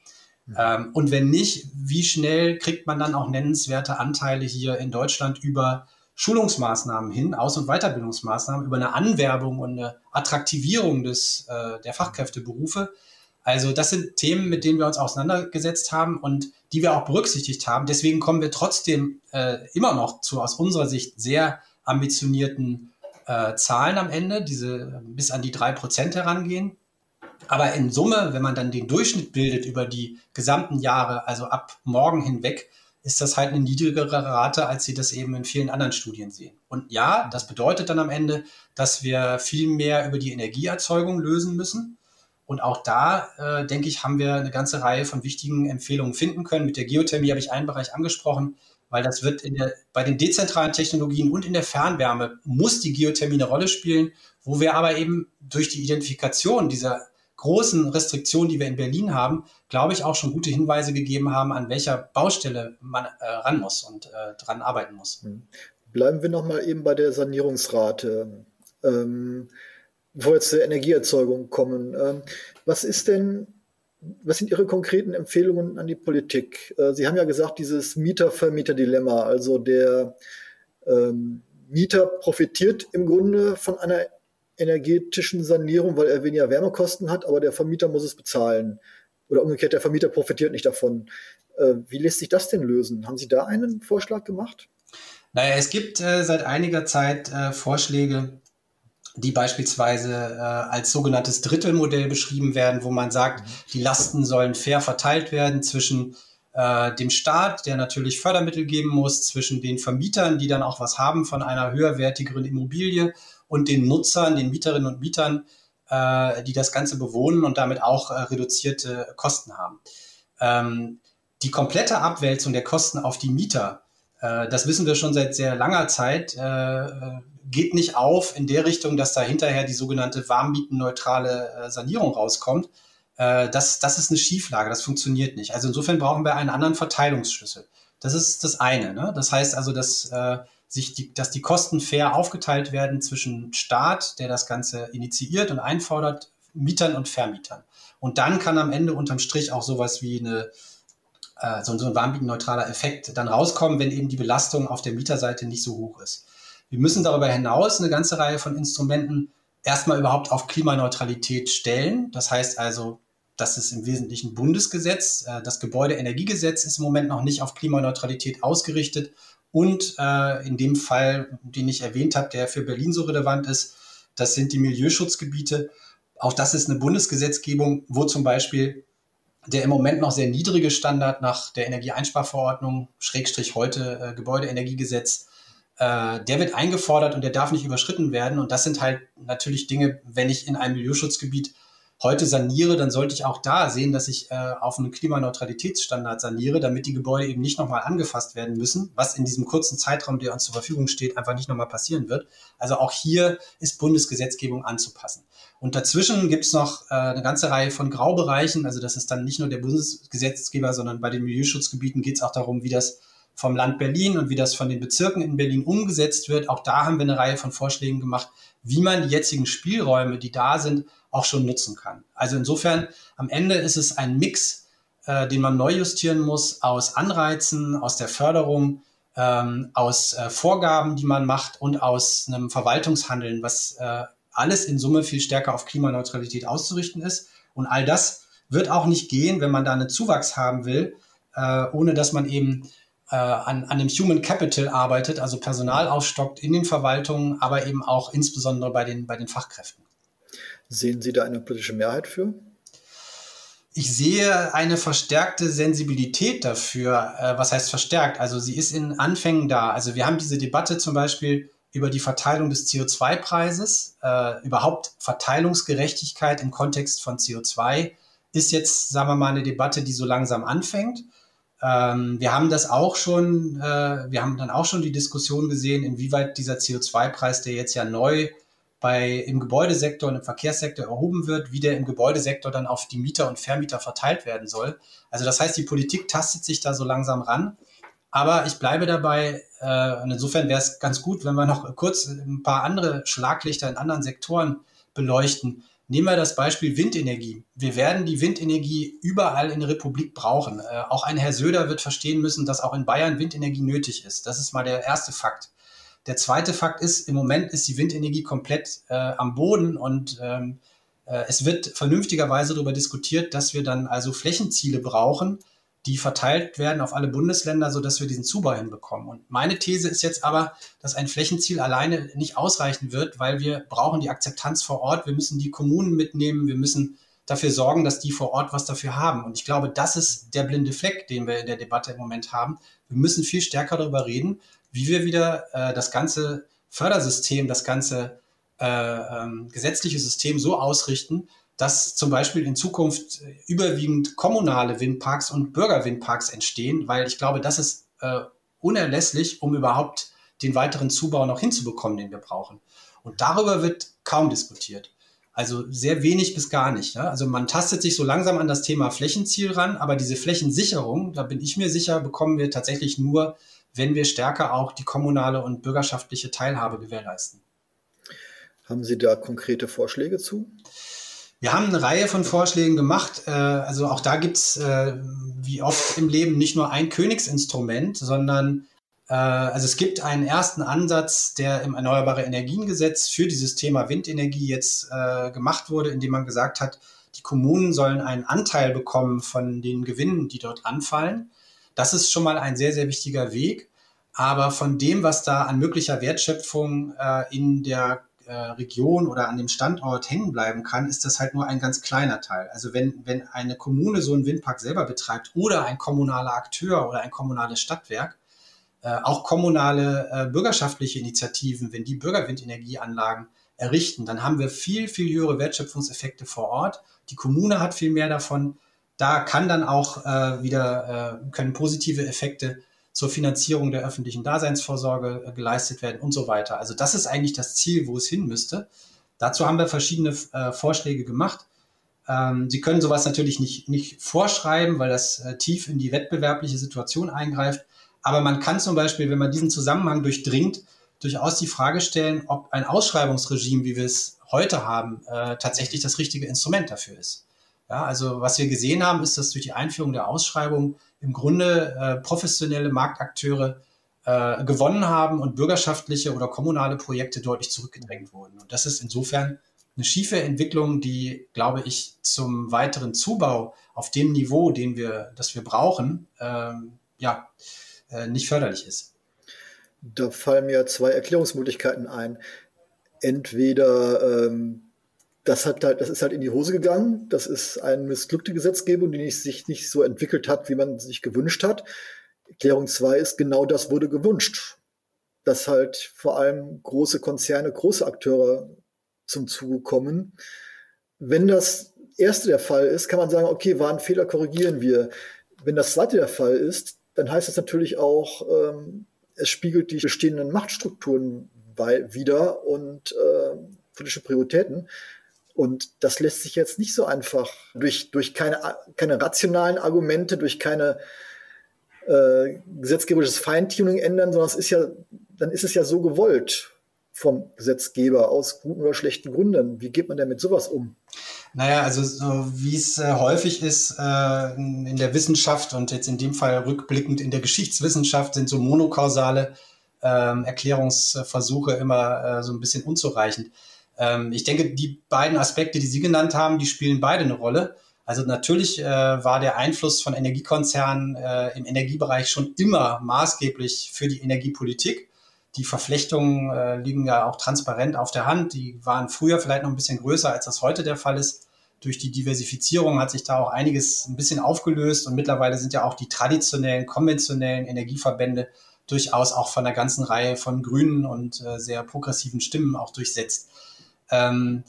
Ähm, und wenn nicht, wie schnell kriegt man dann auch nennenswerte Anteile hier in Deutschland über Schulungsmaßnahmen hin, Aus- und Weiterbildungsmaßnahmen, über eine Anwerbung und eine Attraktivierung des, äh, der Fachkräfteberufe? Also das sind Themen, mit denen wir uns auseinandergesetzt haben und die wir auch berücksichtigt haben. Deswegen kommen wir trotzdem äh, immer noch zu aus unserer Sicht sehr ambitionierten äh, Zahlen am Ende, diese bis an die drei Prozent herangehen. Aber in Summe, wenn man dann den Durchschnitt bildet über die gesamten Jahre, also ab morgen hinweg, ist das halt eine niedrigere Rate, als Sie das eben in vielen anderen Studien sehen. Und ja, das bedeutet dann am Ende, dass wir viel mehr über die Energieerzeugung lösen müssen. Und auch da, äh, denke ich, haben wir eine ganze Reihe von wichtigen Empfehlungen finden können. Mit der Geothermie habe ich einen Bereich angesprochen, weil das wird der, bei den dezentralen Technologien und in der Fernwärme muss die Geothermie eine Rolle spielen, wo wir aber eben durch die Identifikation dieser großen Restriktionen, die wir in Berlin haben, glaube ich, auch schon gute Hinweise gegeben haben, an welcher Baustelle man äh, ran muss und äh, dran arbeiten muss. Hm. Bleiben wir nochmal eben bei der Sanierungsrate. Ähm, bevor wir zur Energieerzeugung kommen. Ähm, was ist denn, was sind Ihre konkreten Empfehlungen an die Politik? Äh, Sie haben ja gesagt, dieses Mieter-Vermieter-Dilemma, also der ähm, Mieter profitiert im Grunde von einer energetischen Sanierung, weil er weniger Wärmekosten hat, aber der Vermieter muss es bezahlen. Oder umgekehrt, der Vermieter profitiert nicht davon. Äh, wie lässt sich das denn lösen? Haben Sie da einen Vorschlag gemacht? Naja, es gibt äh, seit einiger Zeit äh, Vorschläge, die beispielsweise äh, als sogenanntes Drittelmodell beschrieben werden, wo man sagt, mhm. die Lasten sollen fair verteilt werden zwischen äh, dem Staat, der natürlich Fördermittel geben muss, zwischen den Vermietern, die dann auch was haben von einer höherwertigeren Immobilie und den Nutzern, den Mieterinnen und Mietern, äh, die das Ganze bewohnen und damit auch äh, reduzierte Kosten haben. Ähm, die komplette Abwälzung der Kosten auf die Mieter, äh, das wissen wir schon seit sehr langer Zeit, äh, geht nicht auf in der Richtung, dass da hinterher die sogenannte warmmietenneutrale äh, Sanierung rauskommt. Äh, das, das ist eine Schieflage, das funktioniert nicht. Also insofern brauchen wir einen anderen Verteilungsschlüssel. Das ist das eine. Ne? Das heißt also, dass sich die, dass die Kosten fair aufgeteilt werden zwischen Staat, der das Ganze initiiert und einfordert, Mietern und Vermietern. Und dann kann am Ende unterm Strich auch sowas wie eine, äh, so, so ein warmmietenneutraler Effekt dann rauskommen, wenn eben die Belastung auf der Mieterseite nicht so hoch ist. Wir müssen darüber hinaus eine ganze Reihe von Instrumenten erstmal überhaupt auf Klimaneutralität stellen. Das heißt also, das ist im Wesentlichen Bundesgesetz. Äh, das Gebäudeenergiegesetz ist im Moment noch nicht auf Klimaneutralität ausgerichtet und äh, in dem Fall, den ich erwähnt habe, der für Berlin so relevant ist, das sind die Milieuschutzgebiete. Auch das ist eine Bundesgesetzgebung, wo zum Beispiel der im Moment noch sehr niedrige Standard nach der Energieeinsparverordnung, Schrägstrich heute äh, Gebäudeenergiegesetz, äh, der wird eingefordert und der darf nicht überschritten werden. Und das sind halt natürlich Dinge, wenn ich in einem Milieuschutzgebiet heute saniere, dann sollte ich auch da sehen, dass ich äh, auf einen Klimaneutralitätsstandard saniere, damit die Gebäude eben nicht nochmal angefasst werden müssen, was in diesem kurzen Zeitraum, der uns zur Verfügung steht, einfach nicht nochmal passieren wird. Also auch hier ist Bundesgesetzgebung anzupassen. Und dazwischen gibt es noch äh, eine ganze Reihe von Graubereichen. Also das ist dann nicht nur der Bundesgesetzgeber, sondern bei den Milieuschutzgebieten geht es auch darum, wie das vom Land Berlin und wie das von den Bezirken in Berlin umgesetzt wird. Auch da haben wir eine Reihe von Vorschlägen gemacht, wie man die jetzigen Spielräume, die da sind, auch schon nutzen kann. Also insofern, am Ende ist es ein Mix, äh, den man neu justieren muss aus Anreizen, aus der Förderung, ähm, aus äh, Vorgaben, die man macht und aus einem Verwaltungshandeln, was äh, alles in Summe viel stärker auf Klimaneutralität auszurichten ist. Und all das wird auch nicht gehen, wenn man da einen Zuwachs haben will, äh, ohne dass man eben äh, an, an dem Human Capital arbeitet, also Personal aufstockt in den Verwaltungen, aber eben auch insbesondere bei den, bei den Fachkräften. Sehen Sie da eine politische Mehrheit für? Ich sehe eine verstärkte Sensibilität dafür. Äh, was heißt verstärkt? Also sie ist in Anfängen da. Also wir haben diese Debatte zum Beispiel über die Verteilung des CO2-Preises, äh, überhaupt Verteilungsgerechtigkeit im Kontext von CO2 ist jetzt, sagen wir mal, eine Debatte, die so langsam anfängt. Ähm, wir haben das auch schon, äh, wir haben dann auch schon die Diskussion gesehen, inwieweit dieser CO2-Preis, der jetzt ja neu bei, im Gebäudesektor und im Verkehrssektor erhoben wird, wie der im Gebäudesektor dann auf die Mieter und Vermieter verteilt werden soll. Also das heißt, die Politik tastet sich da so langsam ran. Aber ich bleibe dabei, äh, und insofern wäre es ganz gut, wenn wir noch kurz ein paar andere Schlaglichter in anderen Sektoren beleuchten. Nehmen wir das Beispiel Windenergie. Wir werden die Windenergie überall in der Republik brauchen. Äh, auch ein Herr Söder wird verstehen müssen, dass auch in Bayern Windenergie nötig ist. Das ist mal der erste Fakt. Der zweite Fakt ist, im Moment ist die Windenergie komplett äh, am Boden und ähm, Äh, es wird vernünftigerweise darüber diskutiert, dass wir dann also Flächenziele brauchen, die verteilt werden auf alle Bundesländer, sodass wir diesen Zubau hinbekommen. Und meine These ist jetzt aber, dass ein Flächenziel alleine nicht ausreichen wird, weil wir brauchen die Akzeptanz vor Ort. Wir müssen die Kommunen mitnehmen. Wir müssen dafür sorgen, dass die vor Ort was dafür haben. Und ich glaube, das ist der blinde Fleck, den wir in der Debatte im Moment haben. Wir müssen viel stärker darüber reden, wie wir wieder äh, das ganze Fördersystem, das ganze äh, ähm, gesetzliche System so ausrichten, dass zum Beispiel in Zukunft überwiegend kommunale Windparks und Bürgerwindparks entstehen, weil ich glaube, das ist äh, unerlässlich, um überhaupt den weiteren Zubau noch hinzubekommen, den wir brauchen. Und darüber wird kaum diskutiert. Also sehr wenig bis gar nicht. Ja? Also man tastet sich so langsam an das Thema Flächenziel ran, aber diese Flächensicherung, da bin ich mir sicher, bekommen wir tatsächlich nur, wenn wir stärker auch die kommunale und bürgerschaftliche Teilhabe gewährleisten. Haben Sie da konkrete Vorschläge zu? Wir haben eine Reihe von Vorschlägen gemacht. Äh, also auch da gibt's äh, wie oft im Leben nicht nur ein Königsinstrument, sondern äh, also es gibt einen ersten Ansatz, der im Erneuerbare Energiengesetz für dieses Thema Windenergie jetzt gemacht wurde, indem man gesagt hat, die Kommunen sollen einen Anteil bekommen von den Gewinnen, die dort anfallen. Das ist schon mal ein sehr, sehr wichtiger Weg. Aber von dem, was da an möglicher Wertschöpfung in der äh, Region oder an dem Standort hängen bleiben kann, ist das halt nur ein ganz kleiner Teil. Also wenn, wenn eine Kommune so einen Windpark selber betreibt oder ein kommunaler Akteur oder ein kommunales Stadtwerk, äh, auch kommunale äh, bürgerschaftliche Initiativen, wenn die Bürgerwindenergieanlagen errichten, dann haben wir viel, viel höhere Wertschöpfungseffekte vor Ort. Die Kommune hat viel mehr davon. Da kann dann auch äh, wieder, äh, können positive Effekte zur Finanzierung der öffentlichen Daseinsvorsorge äh, geleistet werden und so weiter. Also das ist eigentlich das Ziel, wo es hin müsste. Dazu haben wir verschiedene äh, Vorschläge gemacht. Ähm, Sie können sowas natürlich nicht, nicht vorschreiben, weil das äh, tief in die wettbewerbliche Situation eingreift. Aber man kann zum Beispiel, wenn man diesen Zusammenhang durchdringt, durchaus die Frage stellen, ob ein Ausschreibungsregime, wie wir es heute haben, äh, tatsächlich das richtige Instrument dafür ist. Ja, also was wir gesehen haben, ist, dass durch die Einführung der Ausschreibung im Grunde äh, professionelle Marktakteure äh, gewonnen haben und bürgerschaftliche oder kommunale Projekte deutlich zurückgedrängt wurden. Und das ist insofern eine schiefe Entwicklung, die, glaube ich, zum weiteren Zubau auf dem Niveau, den wir, das wir brauchen, ähm, ja, äh, nicht förderlich ist. Da fallen mir zwei Erklärungsmöglichkeiten ein. Entweder ähm, das hat halt, das ist halt in die Hose gegangen. Das ist eine missglückte Gesetzgebung, die sich nicht so entwickelt hat, wie man sich gewünscht hat. Erklärung zwei ist, genau das wurde gewünscht. Dass halt vor allem große Konzerne, große Akteure zum Zuge kommen. Wenn das erste der Fall ist, kann man sagen, okay, war ein Fehler, korrigieren wir. Wenn das zweite der Fall ist, dann heißt das natürlich auch, ähm, es spiegelt die bestehenden Machtstrukturen wieder und äh, politische Prioritäten. Und das lässt sich jetzt nicht so einfach durch, durch keine, keine rationalen Argumente, durch keine äh, gesetzgeberisches Feintuning ändern, sondern es ist ja, dann ist es ja so gewollt vom Gesetzgeber aus guten oder schlechten Gründen. Wie geht man denn mit sowas um? Naja, also so wie es äh, häufig ist äh, in der Wissenschaft und jetzt in dem Fall rückblickend in der Geschichtswissenschaft sind so monokausale ähm, Erklärungsversuche immer äh, so ein bisschen unzureichend. Ähm, ich denke, die beiden Aspekte, die Sie genannt haben, die spielen beide eine Rolle. Also natürlich äh, war der Einfluss von Energiekonzernen äh, im Energiebereich schon immer maßgeblich für die Energiepolitik. Die Verflechtungen äh, liegen ja auch transparent auf der Hand. Die waren früher vielleicht noch ein bisschen größer, als das heute der Fall ist. Durch die Diversifizierung hat sich da auch einiges ein bisschen aufgelöst und mittlerweile sind ja auch die traditionellen, konventionellen Energieverbände durchaus auch von einer ganzen Reihe von grünen und äh, sehr progressiven Stimmen auch durchsetzt. Ähm,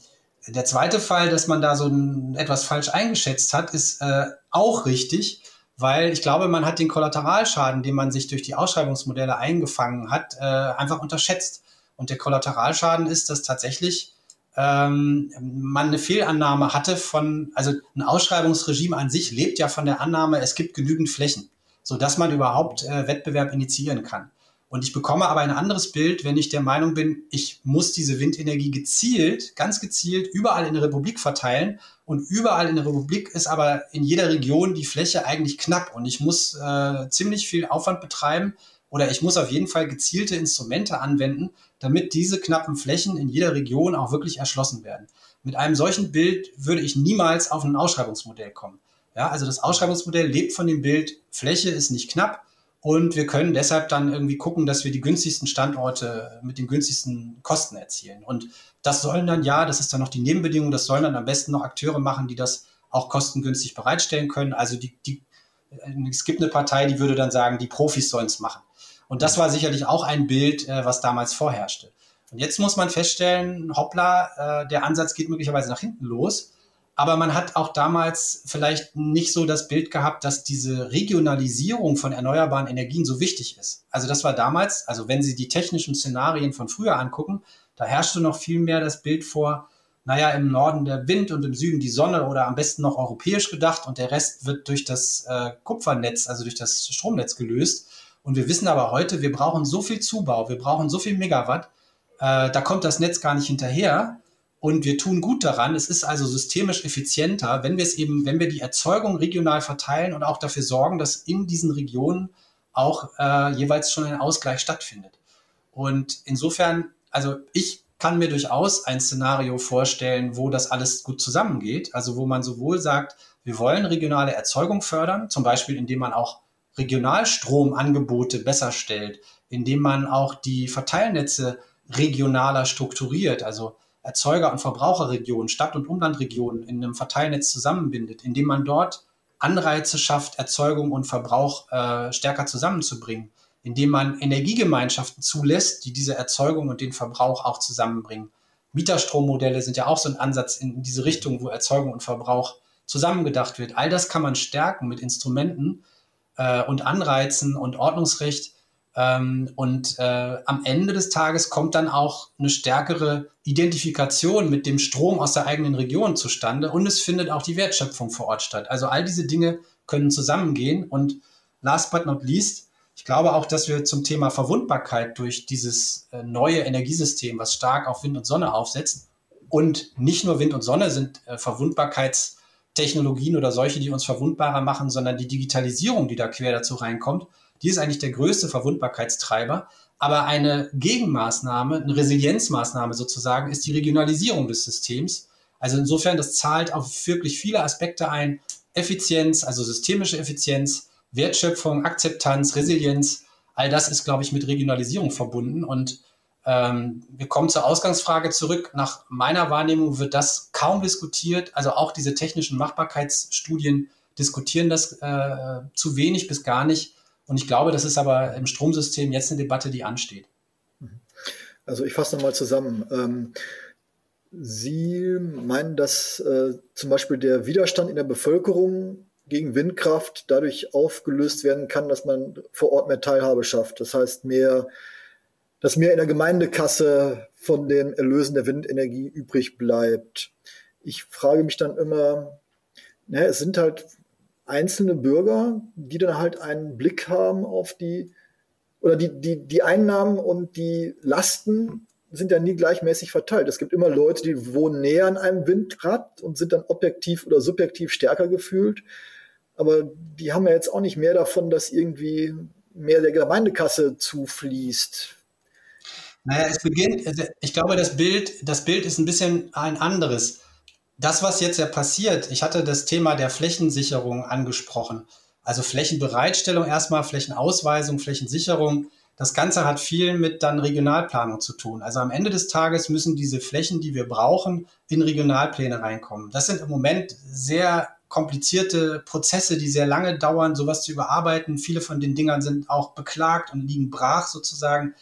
der zweite Fall, dass man da so ein, etwas falsch eingeschätzt hat, ist äh, auch richtig, weil ich glaube, man hat den Kollateralschaden, den man sich durch die Ausschreibungsmodelle eingefangen hat, äh, einfach unterschätzt. Und der Kollateralschaden ist, dass tatsächlich ähm, man eine Fehlannahme hatte von, also ein Ausschreibungsregime an sich lebt ja von der Annahme, es gibt genügend Flächen, sodass man überhaupt äh, Wettbewerb initiieren kann. Und ich bekomme aber ein anderes Bild, wenn ich der Meinung bin, ich muss diese Windenergie gezielt, ganz gezielt überall in der Republik verteilen. Und überall in der Republik ist aber in jeder Region die Fläche eigentlich knapp. Und ich muss äh, ziemlich viel Aufwand betreiben oder ich muss auf jeden Fall gezielte Instrumente anwenden, damit diese knappen Flächen in jeder Region auch wirklich erschlossen werden. Mit einem solchen Bild würde ich niemals auf ein Ausschreibungsmodell kommen. Ja, also das Ausschreibungsmodell lebt von dem Bild, Fläche ist nicht knapp und wir können deshalb dann irgendwie gucken, dass wir die günstigsten Standorte mit den günstigsten Kosten erzielen. Und das sollen dann ja, das ist dann noch die Nebenbedingung, das sollen dann am besten noch Akteure machen, die das auch kostengünstig bereitstellen können. Also die, die, es gibt eine Partei, die würde dann sagen, die Profis sollen es machen. Und das war sicherlich auch ein Bild, äh, was damals vorherrschte. Und jetzt muss man feststellen, hoppla, äh, der Ansatz geht möglicherweise nach hinten los. Aber man hat auch damals vielleicht nicht so das Bild gehabt, dass diese Regionalisierung von erneuerbaren Energien so wichtig ist. Also das war damals, also wenn Sie die technischen Szenarien von früher angucken, da herrschte noch viel mehr das Bild vor, naja, im Norden der Wind und im Süden die Sonne oder am besten noch europäisch gedacht und der Rest wird durch das äh, Kupfernetz, also durch das Stromnetz gelöst. Und wir wissen aber heute, wir brauchen so viel Zubau, wir brauchen so viel Megawatt, äh, da kommt das Netz gar nicht hinterher. Und wir tun gut daran. Es ist also systemisch effizienter, wenn wir es eben, wenn wir die Erzeugung regional verteilen und auch dafür sorgen, dass in diesen Regionen auch äh, jeweils schon ein Ausgleich stattfindet. Und insofern, also ich kann mir durchaus ein Szenario vorstellen, wo das alles gut zusammengeht. Also wo man sowohl sagt, wir wollen regionale Erzeugung fördern, zum Beispiel indem man auch Regionalstromangebote besser stellt, indem man auch die Verteilnetze regionaler strukturiert, also Erzeuger- und Verbraucherregionen, Stadt- und Umlandregionen in einem Verteilnetz zusammenbindet, indem man dort Anreize schafft, Erzeugung und Verbrauch äh, stärker zusammenzubringen, indem man Energiegemeinschaften zulässt, die diese Erzeugung und den Verbrauch auch zusammenbringen. Mieterstrommodelle sind ja auch so ein Ansatz in diese Richtung, wo Erzeugung und Verbrauch zusammengedacht wird. All das kann man stärken mit Instrumenten äh, und Anreizen und Ordnungsrecht, ähm, und äh, am Ende des Tages kommt dann auch eine stärkere Identifikation mit dem Strom aus der eigenen Region zustande und es findet auch die Wertschöpfung vor Ort statt. Also all diese Dinge können zusammengehen und last but not least, ich glaube auch, dass wir zum Thema Verwundbarkeit durch dieses äh, neue Energiesystem, was stark auf Wind und Sonne aufsetzt, und nicht nur Wind und Sonne sind äh, Verwundbarkeitstechnologien oder solche, die uns verwundbarer machen, sondern die Digitalisierung, die da quer dazu reinkommt, die ist eigentlich der größte Verwundbarkeitstreiber. Aber eine Gegenmaßnahme, eine Resilienzmaßnahme sozusagen, ist die Regionalisierung des Systems. Also insofern, das zahlt auf wirklich viele Aspekte ein. Effizienz, also systemische Effizienz, Wertschöpfung, Akzeptanz, Resilienz. All das ist, glaube ich, mit Regionalisierung verbunden. Und ähm, wir kommen zur Ausgangsfrage zurück. Nach meiner Wahrnehmung wird das kaum diskutiert. Also auch diese technischen Machbarkeitsstudien diskutieren das äh, zu wenig bis gar nicht. Und ich glaube, das ist aber im Stromsystem jetzt eine Debatte, die ansteht. Also ich fasse nochmal zusammen. Ähm, Sie meinen, dass äh, zum Beispiel der Widerstand in der Bevölkerung gegen Windkraft dadurch aufgelöst werden kann, dass man vor Ort mehr Teilhabe schafft. Das heißt, mehr, dass mehr in der Gemeindekasse von den Erlösen der Windenergie übrig bleibt. Ich frage mich dann immer, ne, es sind halt einzelne Bürger, die dann halt einen Blick haben auf die, oder die, die, die Einnahmen und die Lasten sind ja nie gleichmäßig verteilt. Es gibt immer Leute, die wohnen näher an einem Windrad und sind dann objektiv oder subjektiv stärker gefühlt. Aber die haben ja jetzt auch nicht mehr davon, dass irgendwie mehr der Gemeindekasse zufließt. Naja, es beginnt, also ich glaube, das Bild, das Bild ist ein bisschen ein anderes das, was jetzt ja passiert, ich hatte das Thema der Flächensicherung angesprochen. Also Flächenbereitstellung erstmal, Flächenausweisung, Flächensicherung. Das Ganze hat viel mit dann Regionalplanung zu tun. Also am Ende des Tages müssen diese Flächen, die wir brauchen, in Regionalpläne reinkommen. Das sind im Moment sehr komplizierte Prozesse, die sehr lange dauern, sowas zu überarbeiten. Viele von den Dingern sind auch beklagt und liegen brach sozusagen,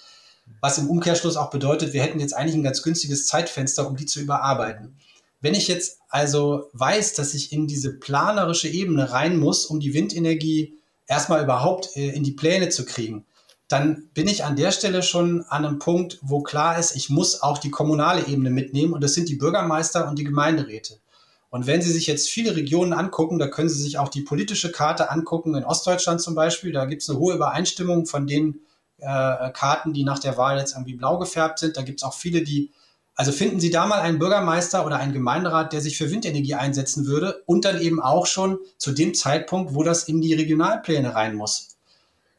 was im Umkehrschluss auch bedeutet, wir hätten jetzt eigentlich ein ganz günstiges Zeitfenster, um die zu überarbeiten. Wenn ich jetzt also weiß, dass ich in diese planerische Ebene rein muss, um die Windenergie erstmal überhaupt äh, in die Pläne zu kriegen, dann bin ich an der Stelle schon an einem Punkt, wo klar ist, ich muss auch die kommunale Ebene mitnehmen und das sind die Bürgermeister und die Gemeinderäte. Und wenn Sie sich jetzt viele Regionen angucken, da können Sie sich auch die politische Karte angucken, in Ostdeutschland zum Beispiel, da gibt es eine hohe Übereinstimmung von den äh, Karten, die nach der Wahl jetzt irgendwie blau gefärbt sind. Da gibt es auch viele, die also finden Sie da mal einen Bürgermeister oder einen Gemeinderat, der sich für Windenergie einsetzen würde und dann eben auch schon zu dem Zeitpunkt, wo das in die Regionalpläne rein muss.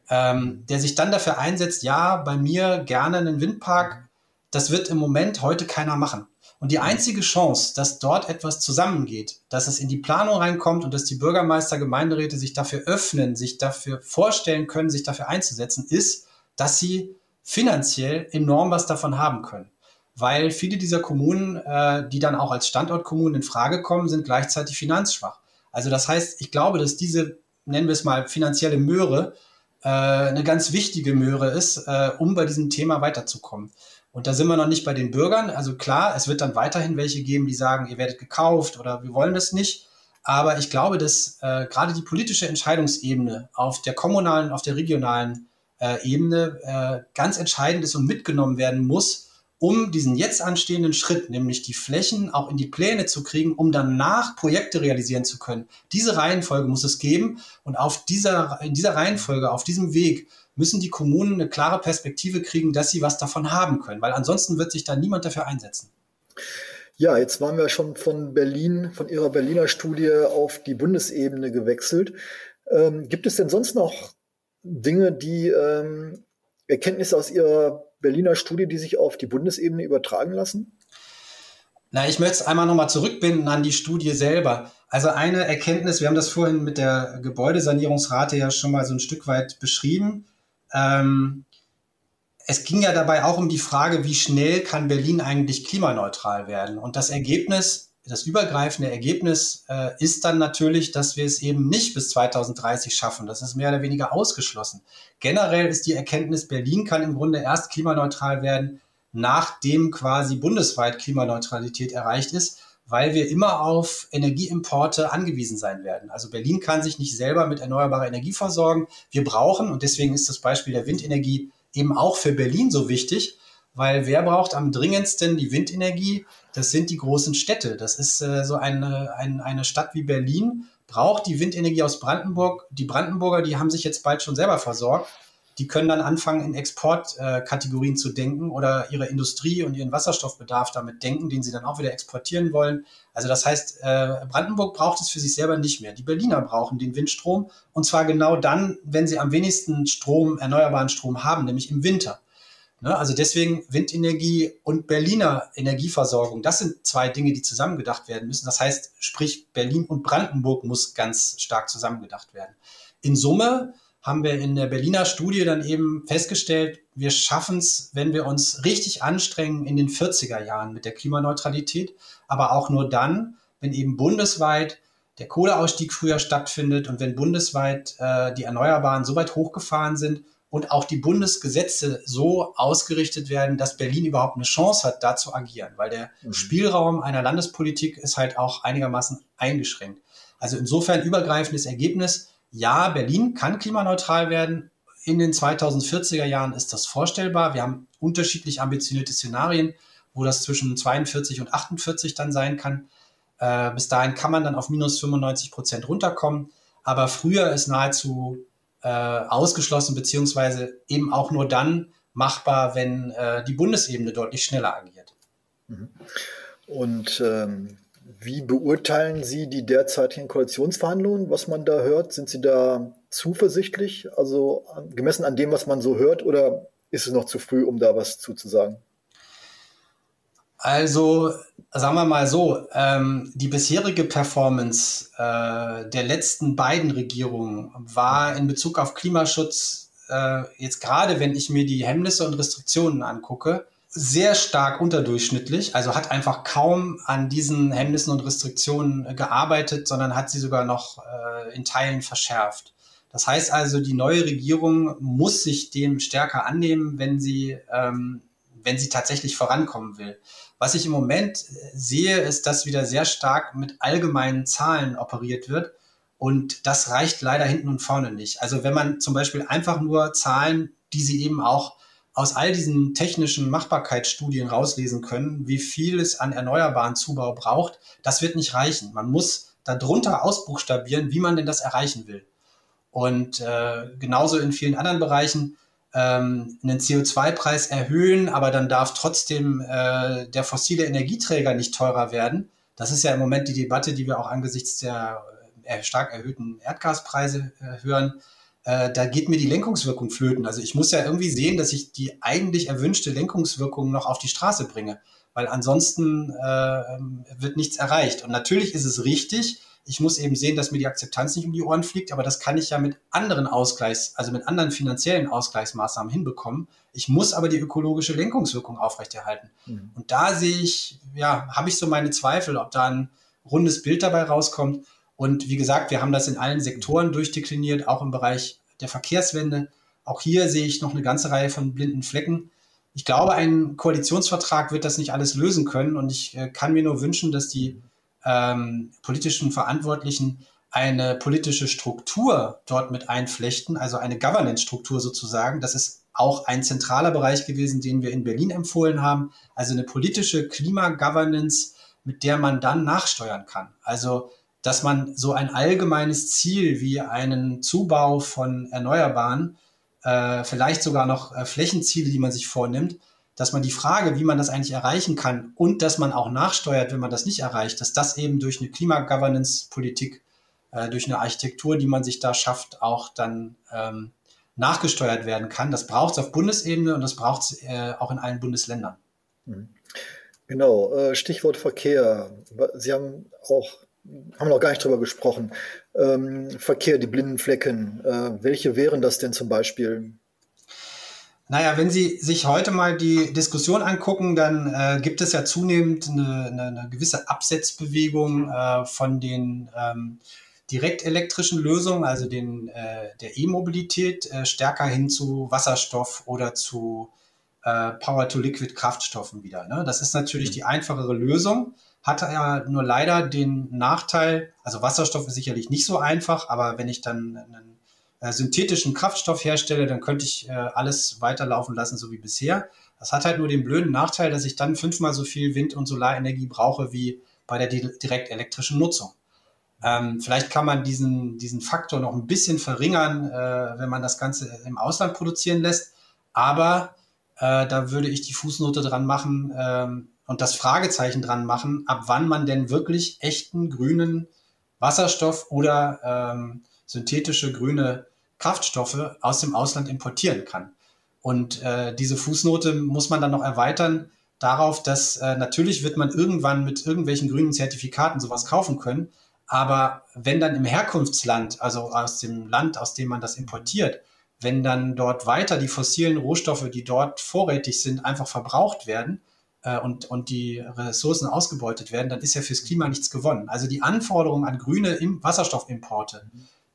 Ähm, der sich dann dafür einsetzt, ja, bei mir gerne einen Windpark, das wird im Moment heute keiner machen. Und die einzige Chance, dass dort etwas zusammengeht, dass es in die Planung reinkommt und dass die Bürgermeister, Gemeinderäte sich dafür öffnen, sich dafür vorstellen können, sich dafür einzusetzen, ist, dass sie finanziell enorm was davon haben können. Weil viele dieser Kommunen, äh, die dann auch als Standortkommunen in Frage kommen, sind gleichzeitig finanzschwach. Also das heißt, ich glaube, dass diese, nennen wir es mal, finanzielle Möhre äh, eine ganz wichtige Möhre ist, äh, um bei diesem Thema weiterzukommen. Und da sind wir noch nicht bei den Bürgern. Also klar, es wird dann weiterhin welche geben, die sagen, ihr werdet gekauft oder wir wollen das nicht. Aber ich glaube, dass äh, gerade die politische Entscheidungsebene auf der kommunalen, auf der regionalen äh, Ebene äh, ganz entscheidend ist und mitgenommen werden muss, um diesen jetzt anstehenden Schritt, nämlich die Flächen auch in die Pläne zu kriegen, um danach Projekte realisieren zu können. Diese Reihenfolge muss es geben und auf dieser, in dieser Reihenfolge, auf diesem Weg müssen die Kommunen eine klare Perspektive kriegen, dass sie was davon haben können, weil ansonsten wird sich da niemand dafür einsetzen. Ja, jetzt waren wir schon von Berlin, von Ihrer Berliner Studie auf die Bundesebene gewechselt. Ähm, gibt es denn sonst noch Dinge, die ähm, Erkenntnisse aus Ihrer Berliner Studie, die sich auf die Bundesebene übertragen lassen? Na, ich möchte es einmal nochmal zurückbinden an die Studie selber. Also eine Erkenntnis, wir haben das vorhin mit der Gebäudesanierungsrate ja schon mal so ein Stück weit beschrieben. Ähm, es ging ja dabei auch um die Frage, wie schnell kann Berlin eigentlich klimaneutral werden? Und das Ergebnis das übergreifende Ergebnis äh, ist dann natürlich, dass wir es eben nicht bis 2030 schaffen. Das ist mehr oder weniger ausgeschlossen. Generell ist die Erkenntnis, Berlin kann im Grunde erst klimaneutral werden, nachdem quasi bundesweit Klimaneutralität erreicht ist, weil wir immer auf Energieimporte angewiesen sein werden. Also Berlin kann sich nicht selber mit erneuerbarer Energie versorgen. Wir brauchen, und deswegen ist das Beispiel der Windenergie eben auch für Berlin so wichtig, weil wer braucht am dringendsten die Windenergie? Das sind die großen Städte. Das ist äh, so eine, ein, eine Stadt wie Berlin, braucht die Windenergie aus Brandenburg. Die Brandenburger, die haben sich jetzt bald schon selber versorgt. Die können dann anfangen, in Exportkategorien äh, zu denken oder ihre Industrie und ihren Wasserstoffbedarf damit denken, den sie dann auch wieder exportieren wollen. Also das heißt, äh, Brandenburg braucht es für sich selber nicht mehr. Die Berliner brauchen den Windstrom und zwar genau dann, wenn sie am wenigsten Strom, erneuerbaren Strom haben, nämlich im Winter. Ne? Also deswegen Windenergie und Berliner Energieversorgung, das sind zwei Dinge, die zusammengedacht werden müssen. Das heißt, sprich Berlin und Brandenburg muss ganz stark zusammengedacht werden. In Summe haben wir in der Berliner Studie dann eben festgestellt, wir schaffen es, wenn wir uns richtig anstrengen in den 40er Jahren mit der Klimaneutralität, aber auch nur dann, wenn eben bundesweit der Kohleausstieg früher stattfindet und wenn bundesweit äh, die Erneuerbaren so weit hochgefahren sind, und auch die Bundesgesetze so ausgerichtet werden, dass Berlin überhaupt eine Chance hat, da zu agieren, weil der mhm. Spielraum einer Landespolitik ist halt auch einigermaßen eingeschränkt. Also insofern übergreifendes Ergebnis, ja, Berlin kann klimaneutral werden. In den 2040er Jahren ist das vorstellbar. Wir haben unterschiedlich ambitionierte Szenarien, wo das zwischen 42 und 48 dann sein kann. Äh, bis dahin kann man dann auf minus 95 Prozent runterkommen. Aber früher ist nahezu äh, ausgeschlossen, beziehungsweise eben auch nur dann machbar, wenn äh, die Bundesebene deutlich schneller agiert. Mhm. Und ähm, wie beurteilen Sie die derzeitigen Koalitionsverhandlungen, was man da hört? Sind Sie da zuversichtlich, also gemessen an dem, was man so hört, oder ist es noch zu früh, um da was zuzusagen? Also sagen wir mal so, ähm, die bisherige Performance äh, der letzten beiden Regierungen war in Bezug auf Klimaschutz, äh, jetzt gerade wenn ich mir die Hemmnisse und Restriktionen angucke, sehr stark unterdurchschnittlich, also hat einfach kaum an diesen Hemmnissen und Restriktionen gearbeitet, sondern hat sie sogar noch äh, in Teilen verschärft. Das heißt also, die neue Regierung muss sich dem stärker annehmen, wenn sie, ähm, wenn sie tatsächlich vorankommen will. Was ich im Moment äh, sehe, ist, dass wieder sehr stark mit allgemeinen Zahlen operiert wird. Und das reicht leider hinten und vorne nicht. Also wenn man zum Beispiel einfach nur Zahlen, die Sie eben auch aus all diesen technischen Machbarkeitsstudien rauslesen können, wie viel es an erneuerbaren Zubau braucht, das wird nicht reichen. Man muss darunter ausbuchstabieren, wie man denn das erreichen will. Und äh, genauso in vielen anderen Bereichen ähm, einen CO2-Preis erhöhen, aber dann darf trotzdem äh, der fossile Energieträger nicht teurer werden. Das ist ja im Moment die Debatte, die wir auch angesichts der äh, stark erhöhten Erdgaspreise äh, hören. Äh, da geht mir die Lenkungswirkung flöten. Also ich muss ja irgendwie sehen, dass ich die eigentlich erwünschte Lenkungswirkung noch auf die Straße bringe. weil ansonsten äh, wird nichts erreicht. Und natürlich ist es richtig, ich muss eben sehen, dass mir die Akzeptanz nicht um die Ohren fliegt, aber das kann ich ja mit anderen Ausgleichs, also mit anderen finanziellen Ausgleichsmaßnahmen hinbekommen. Ich muss aber die ökologische Lenkungswirkung aufrechterhalten. Mhm. Und da sehe ich, ja, habe ich so meine Zweifel, ob da ein rundes Bild dabei rauskommt. Und wie gesagt, wir haben das in allen Sektoren durchdekliniert, auch im Bereich der Verkehrswende. Auch hier sehe ich noch eine ganze Reihe von blinden Flecken. Ich glaube, ein Koalitionsvertrag wird das nicht alles lösen können. Und ich äh, kann mir nur wünschen, dass die ähm, politischen Verantwortlichen eine politische Struktur dort mit einflechten, also eine Governance-Struktur sozusagen. Das ist auch ein zentraler Bereich gewesen, den wir in Berlin empfohlen haben. Also eine politische Klimagovernance, mit der man dann nachsteuern kann. Also, dass man so ein allgemeines Ziel wie einen Zubau von Erneuerbaren, äh, vielleicht sogar noch äh, Flächenziele, die man sich vornimmt, dass man die Frage, wie man das eigentlich erreichen kann und dass man auch nachsteuert, wenn man das nicht erreicht, dass das eben durch eine Klimagovernance-Politik, äh, durch eine Architektur, die man sich da schafft, auch dann ähm, nachgesteuert werden kann. Das braucht es auf Bundesebene und das braucht es äh, auch in allen Bundesländern. Mhm. Genau, äh, Stichwort Verkehr. Sie haben auch, haben noch gar nicht drüber gesprochen. Ähm, Verkehr, die blinden Flecken. Äh, welche wären das denn zum Beispiel? Naja, wenn Sie sich heute mal die Diskussion angucken, dann äh, gibt es ja zunehmend eine, eine, eine gewisse Absetzbewegung äh, von den ähm, direktelektrischen Lösungen, also den, äh, der E-Mobilität, äh, stärker hin zu Wasserstoff oder zu äh, Power-to-Liquid-Kraftstoffen wieder. Ne? Das ist natürlich mhm. die einfachere Lösung, hat ja nur leider den Nachteil, also Wasserstoff ist sicherlich nicht so einfach, aber wenn ich dann einen äh, synthetischen Kraftstoff herstelle, dann könnte ich äh, alles weiterlaufen lassen, so wie bisher. Das hat halt nur den blöden Nachteil, dass ich dann fünfmal so viel Wind- und Solarenergie brauche wie bei der direkt elektrischen Nutzung. Ähm, vielleicht kann man diesen, diesen Faktor noch ein bisschen verringern, äh, wenn man das Ganze im Ausland produzieren lässt. Aber äh, da würde ich die Fußnote dran machen ähm, und das Fragezeichen dran machen, ab wann man denn wirklich echten grünen Wasserstoff oder ähm, synthetische grüne Kraftstoffe aus dem Ausland importieren kann. Und äh, diese Fußnote muss man dann noch erweitern darauf, dass äh, natürlich wird man irgendwann mit irgendwelchen grünen Zertifikaten sowas kaufen können. Aber wenn dann im Herkunftsland, also aus dem Land, aus dem man das importiert, wenn dann dort weiter die fossilen Rohstoffe, die dort vorrätig sind, einfach verbraucht werden äh, und, und die Ressourcen ausgebeutet werden, dann ist ja fürs Klima nichts gewonnen. Also die Anforderungen an grüne Wasserstoffimporte,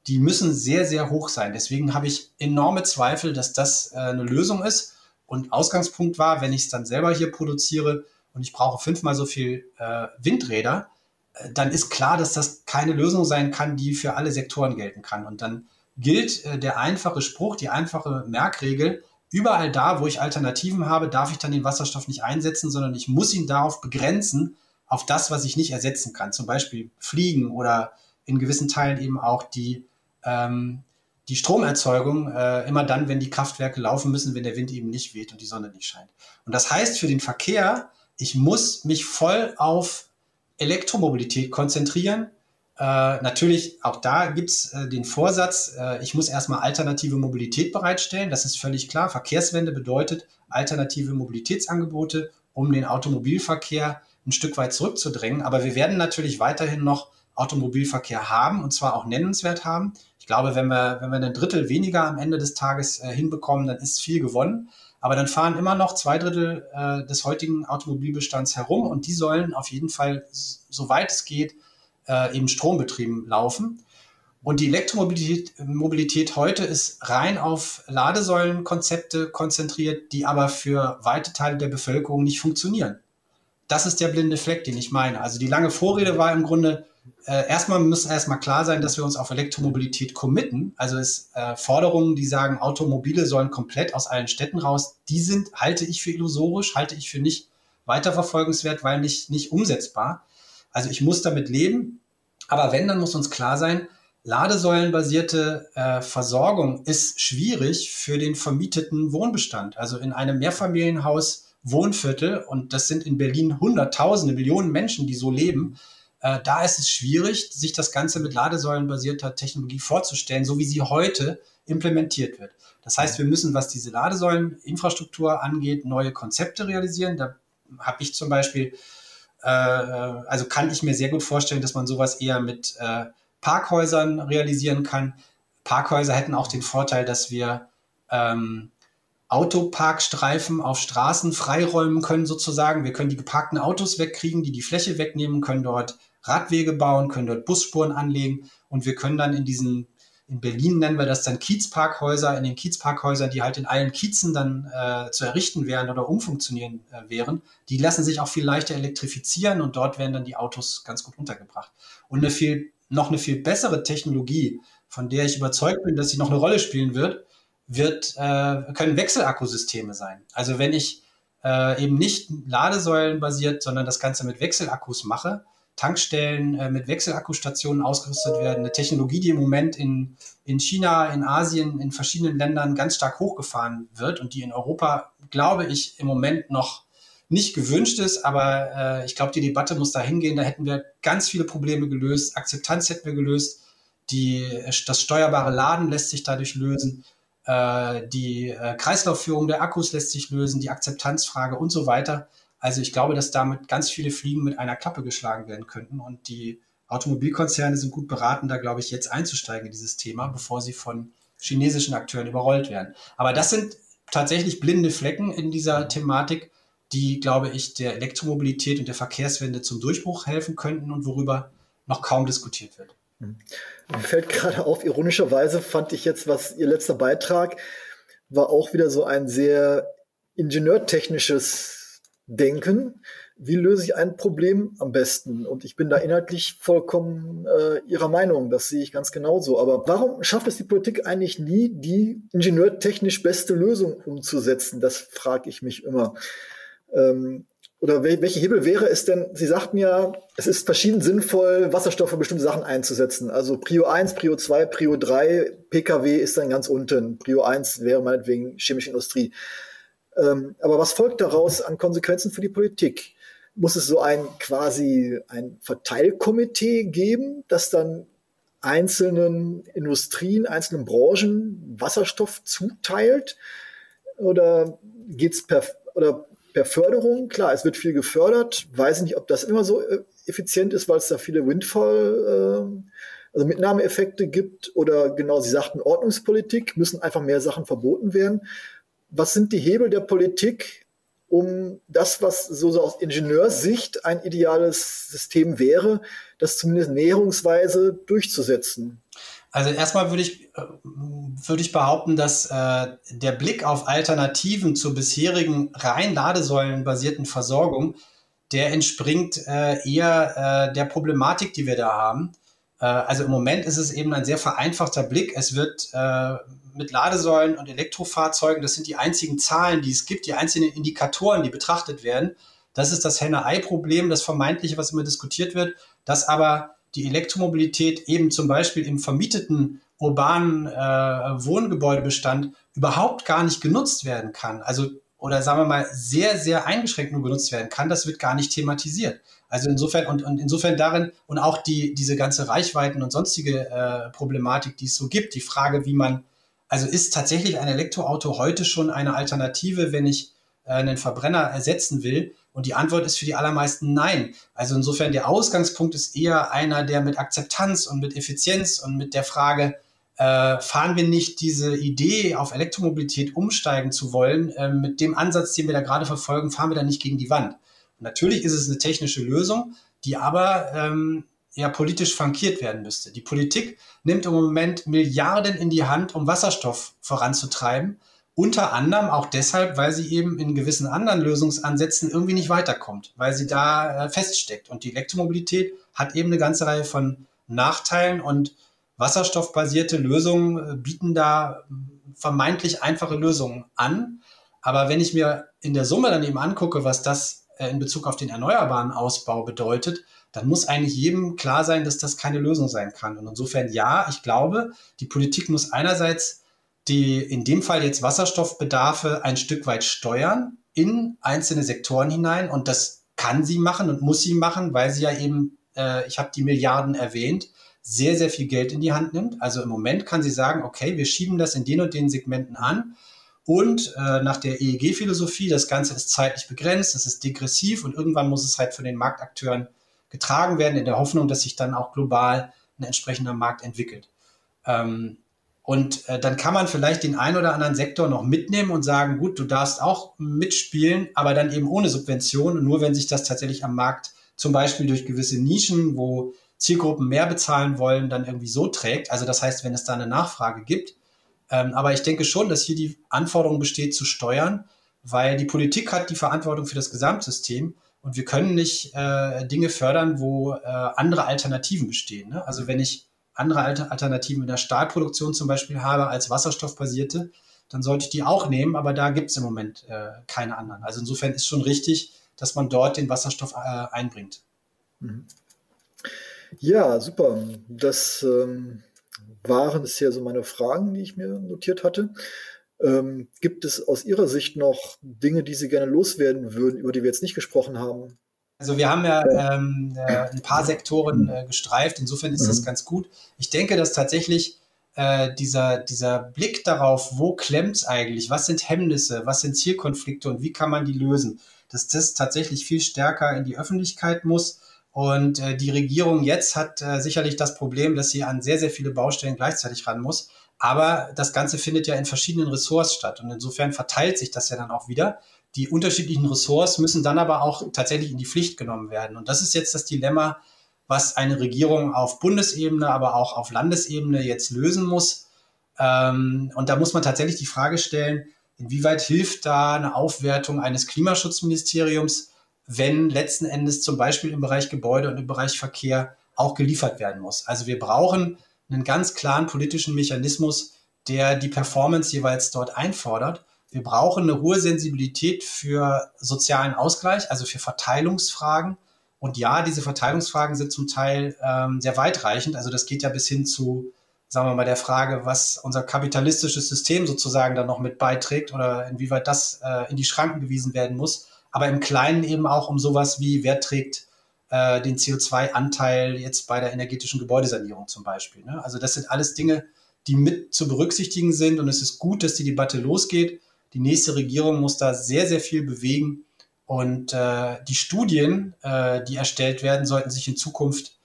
die müssen sehr, sehr hoch sein. Deswegen habe ich enorme Zweifel, dass das äh, eine Lösung ist. Und Ausgangspunkt war, wenn ich es dann selber hier produziere und ich brauche fünfmal so viel äh, Windräder, äh, dann ist klar, dass das keine Lösung sein kann, die für alle Sektoren gelten kann. Und dann gilt äh, der einfache Spruch, die einfache Merkregel, überall da, wo ich Alternativen habe, darf ich dann den Wasserstoff nicht einsetzen, sondern ich muss ihn darauf begrenzen, auf das, was ich nicht ersetzen kann. Zum Beispiel Fliegen oder in gewissen Teilen eben auch die ähm, die Stromerzeugung äh, immer dann, wenn die Kraftwerke laufen müssen, wenn der Wind eben nicht weht und die Sonne nicht scheint. Und das heißt für den Verkehr, ich muss mich voll auf Elektromobilität konzentrieren. Äh, natürlich, auch da gibt's äh, den Vorsatz, äh, ich muss erstmal alternative Mobilität bereitstellen. Das ist völlig klar. Verkehrswende bedeutet alternative Mobilitätsangebote, um den Automobilverkehr ein Stück weit zurückzudrängen. Aber wir werden natürlich weiterhin noch Automobilverkehr haben und zwar auch nennenswert haben. Ich glaube, wenn wir, wenn wir ein Drittel weniger am Ende des Tages äh, hinbekommen, dann ist viel gewonnen. Aber dann fahren immer noch zwei Drittel äh, des heutigen Automobilbestands herum und die sollen auf jeden Fall, soweit es geht, äh, eben strombetrieben laufen. Und die Elektromobilität Mobilität heute ist rein auf Ladesäulenkonzepte konzentriert, die aber für weite Teile der Bevölkerung nicht funktionieren. Das ist der blinde Fleck, den ich meine. Also die lange Vorrede war im Grunde, äh, erstmal muss erstmal klar sein, dass wir uns auf Elektromobilität committen. Also es äh, Forderungen, die sagen, Automobile sollen komplett aus allen Städten raus, die sind, halte ich für illusorisch, halte ich für nicht weiterverfolgenswert, weil nicht, nicht umsetzbar. Also ich muss damit leben. Aber wenn, dann muss uns klar sein, Ladesäulenbasierte äh, Versorgung ist schwierig für den vermieteten Wohnbestand. Also in einem Mehrfamilienhaus Wohnviertel, und das sind in Berlin Hunderttausende, Millionen Menschen, die so leben, äh, da ist es schwierig, sich das Ganze mit ladesäulenbasierter Technologie vorzustellen, so wie sie heute implementiert wird. Das heißt, wir müssen, was diese Ladesäuleninfrastruktur angeht, neue Konzepte realisieren. Da habe ich zum Beispiel, äh, also kann ich mir sehr gut vorstellen, dass man sowas eher mit äh, Parkhäusern realisieren kann. Parkhäuser hätten auch den Vorteil, dass wir ähm, Autoparkstreifen auf Straßen freiräumen können sozusagen. Wir können die geparkten Autos wegkriegen, die die Fläche wegnehmen, können dort Radwege bauen, können dort Busspuren anlegen und wir können dann in diesen, in Berlin nennen wir das dann Kiezparkhäuser, in den Kiezparkhäusern, die halt in allen Kiezen dann äh, zu errichten wären oder umfunktionieren äh, wären, die lassen sich auch viel leichter elektrifizieren und dort werden dann die Autos ganz gut untergebracht. Und eine viel, noch eine viel bessere Technologie, von der ich überzeugt bin, dass sie noch eine Rolle spielen wird, wird, äh, können Wechselakkusysteme sein. Also wenn ich äh, eben nicht Ladesäulen basiert, sondern das Ganze mit Wechselakkus mache, Tankstellen äh, mit Wechselakkustationen ausgerüstet werden. Eine Technologie, die im Moment in, in China, in Asien, in verschiedenen Ländern ganz stark hochgefahren wird und die in Europa, glaube ich, im Moment noch nicht gewünscht ist. Aber äh, ich glaube, die Debatte muss da hingehen. Da hätten wir ganz viele Probleme gelöst. Akzeptanz hätten wir gelöst. Die, das steuerbare Laden lässt sich dadurch lösen. Äh, die äh, Kreislaufführung der Akkus lässt sich lösen. Die Akzeptanzfrage und so weiter. Also ich glaube, dass damit ganz viele Fliegen mit einer Klappe geschlagen werden könnten und die Automobilkonzerne sind gut beraten, da glaube ich jetzt einzusteigen in dieses Thema, bevor sie von chinesischen Akteuren überrollt werden. Aber das sind tatsächlich blinde Flecken in dieser Thematik, die, glaube ich, der Elektromobilität und der Verkehrswende zum Durchbruch helfen könnten und worüber noch kaum diskutiert wird. Hm. Mir fällt gerade auf, ironischerweise fand ich jetzt, was Ihr letzter Beitrag war auch wieder so ein sehr ingenieurtechnisches denken, wie löse ich ein Problem am besten? Und ich bin da inhaltlich vollkommen äh, Ihrer Meinung, das sehe ich ganz genauso. Aber warum schafft es die Politik eigentlich nie, die ingenieurtechnisch beste Lösung umzusetzen? Das frage ich mich immer. Ähm, oder welche Hebel wäre es denn? Sie sagten ja, es ist verschieden sinnvoll, Wasserstoff für bestimmte Sachen einzusetzen. Also Prio 1, Prio 2, Prio 3, PKW ist dann ganz unten. Prio 1 wäre meinetwegen chemische Industrie. Ähm, aber was folgt daraus an Konsequenzen für die Politik? Muss es so ein quasi ein Verteilkomitee geben, das dann einzelnen Industrien, einzelnen Branchen Wasserstoff zuteilt? Oder geht's per, oder per Förderung? Klar, es wird viel gefördert. Weiß nicht, ob das immer so äh, effizient ist, weil es da viele Windfall, äh, also Mitnahmeeffekte gibt. Oder genau, Sie sagten Ordnungspolitik, müssen einfach mehr Sachen verboten werden was sind die Hebel der Politik, um das, was so, aus Ingenieurssicht ein ideales System wäre, das zumindest näherungsweise durchzusetzen? Also erstmal würde ich, würde ich behaupten, dass äh, der Blick auf Alternativen zur bisherigen rein Ladesäulenbasierten Versorgung, der entspringt äh, eher äh, der Problematik, die wir da haben. Äh, also im Moment ist es eben ein sehr vereinfachter Blick. Es wird äh, mit Ladesäulen und Elektrofahrzeugen, das sind die einzigen Zahlen, die es gibt, die einzelnen Indikatoren, die betrachtet werden. Das ist das Henne-Ei-Problem, das vermeintliche, was immer diskutiert wird, dass aber die Elektromobilität eben zum Beispiel im vermieteten urbanen äh, Wohngebäudebestand überhaupt gar nicht genutzt werden kann. Also oder sagen wir mal sehr, sehr eingeschränkt nur genutzt werden kann, das wird gar nicht thematisiert. Also insofern und, und insofern darin und auch die diese ganze Reichweiten und sonstige äh, Problematik, die es so gibt, die Frage, wie man also ist tatsächlich ein Elektroauto heute schon eine Alternative, wenn ich äh, einen Verbrenner ersetzen will? Und die Antwort ist für die allermeisten nein. Also insofern der Ausgangspunkt ist eher einer, der mit Akzeptanz und mit Effizienz und mit der Frage, äh, fahren wir nicht diese Idee, auf Elektromobilität umsteigen zu wollen, äh, mit dem Ansatz, den wir da gerade verfolgen, fahren wir da nicht gegen die Wand. Natürlich ist es eine technische Lösung, die aber ähm, ja politisch frankiert werden müsste. Die Politik nimmt im Moment Milliarden in die Hand, um Wasserstoff voranzutreiben. Unter anderem auch deshalb, weil sie eben in gewissen anderen Lösungsansätzen irgendwie nicht weiterkommt, weil sie da äh, feststeckt. Und die Elektromobilität hat eben eine ganze Reihe von Nachteilen und wasserstoffbasierte Lösungen äh, bieten da vermeintlich einfache Lösungen an. Aber wenn ich mir in der Summe dann eben angucke, was das in Bezug auf den erneuerbaren Ausbau bedeutet, dann muss eigentlich jedem klar sein, dass das keine Lösung sein kann. Und insofern ja, ich glaube, die Politik muss einerseits die in dem Fall jetzt Wasserstoffbedarfe ein Stück weit steuern in einzelne Sektoren hinein. Und das kann sie machen und muss sie machen, weil sie ja eben, äh, ich habe die Milliarden erwähnt, sehr, sehr viel Geld in die Hand nimmt. Also im Moment kann sie sagen, okay, wir schieben das in den und den Segmenten an Und äh, nach der EEG-Philosophie, das Ganze ist zeitlich begrenzt, es ist degressiv und irgendwann muss es halt von den Marktakteuren getragen werden, in der Hoffnung, dass sich dann auch global ein entsprechender Markt entwickelt. Ähm, und äh, dann kann man vielleicht den einen oder anderen Sektor noch mitnehmen und sagen, gut, du darfst auch mitspielen, aber dann eben ohne Subvention und nur wenn sich das tatsächlich am Markt zum Beispiel durch gewisse Nischen, wo Zielgruppen mehr bezahlen wollen, dann irgendwie so trägt. Also das heißt, wenn es da eine Nachfrage gibt. Ähm, aber ich denke schon, dass hier die Anforderung besteht zu steuern, weil die Politik hat die Verantwortung für das Gesamtsystem und wir können nicht äh, Dinge fördern, wo äh, andere Alternativen bestehen. Ne? Also wenn ich andere Alternativen in der Stahlproduktion zum Beispiel habe als wasserstoffbasierte, dann sollte ich die auch nehmen, aber da gibt es im Moment äh, keine anderen. Also insofern ist schon richtig, dass man dort den Wasserstoff äh, einbringt. Mhm. Ja, super. Das ähm, waren bisher so meine Fragen, die ich mir notiert hatte. Ähm, gibt es aus Ihrer Sicht noch Dinge, die Sie gerne loswerden würden, über die wir jetzt nicht gesprochen haben? Also wir haben ja ähm, äh, ein paar Sektoren äh, gestreift, insofern ist mhm. das ganz gut. Ich denke, dass tatsächlich äh, dieser, dieser Blick darauf, wo klemmt es eigentlich, was sind Hemmnisse, was sind Zielkonflikte und wie kann man die lösen, dass das tatsächlich viel stärker in die Öffentlichkeit muss und äh, die Regierung jetzt hat äh, sicherlich das Problem, dass sie an sehr, sehr viele Baustellen gleichzeitig ran muss. Aber das Ganze findet ja in verschiedenen Ressorts statt. Und insofern verteilt sich das ja dann auch wieder. Die unterschiedlichen Ressorts müssen dann aber auch tatsächlich in die Pflicht genommen werden. Und das ist jetzt das Dilemma, was eine Regierung auf Bundesebene, aber auch auf Landesebene jetzt lösen muss. Ähm, und da muss man tatsächlich die Frage stellen, inwieweit hilft da eine Aufwertung eines Klimaschutzministeriums, wenn letzten Endes zum Beispiel im Bereich Gebäude und im Bereich Verkehr auch geliefert werden muss. Also wir brauchen einen ganz klaren politischen Mechanismus, der die Performance jeweils dort einfordert. Wir brauchen eine hohe Sensibilität für sozialen Ausgleich, also für Verteilungsfragen. Und ja, diese Verteilungsfragen sind zum Teil ähm, sehr weitreichend. Also das geht ja bis hin zu, sagen wir mal, der Frage, was unser kapitalistisches System sozusagen dann noch mit beiträgt oder inwieweit das äh, in die Schranken gewiesen werden muss aber im Kleinen eben auch um sowas wie, wer trägt äh, den CO2-Anteil jetzt bei der energetischen Gebäudesanierung zum Beispiel. Ne? Also das sind alles Dinge, die mit zu berücksichtigen sind und es ist gut, dass die Debatte losgeht. Die nächste Regierung muss da sehr, sehr viel bewegen und äh, die Studien, äh, die erstellt werden, sollten sich in Zukunft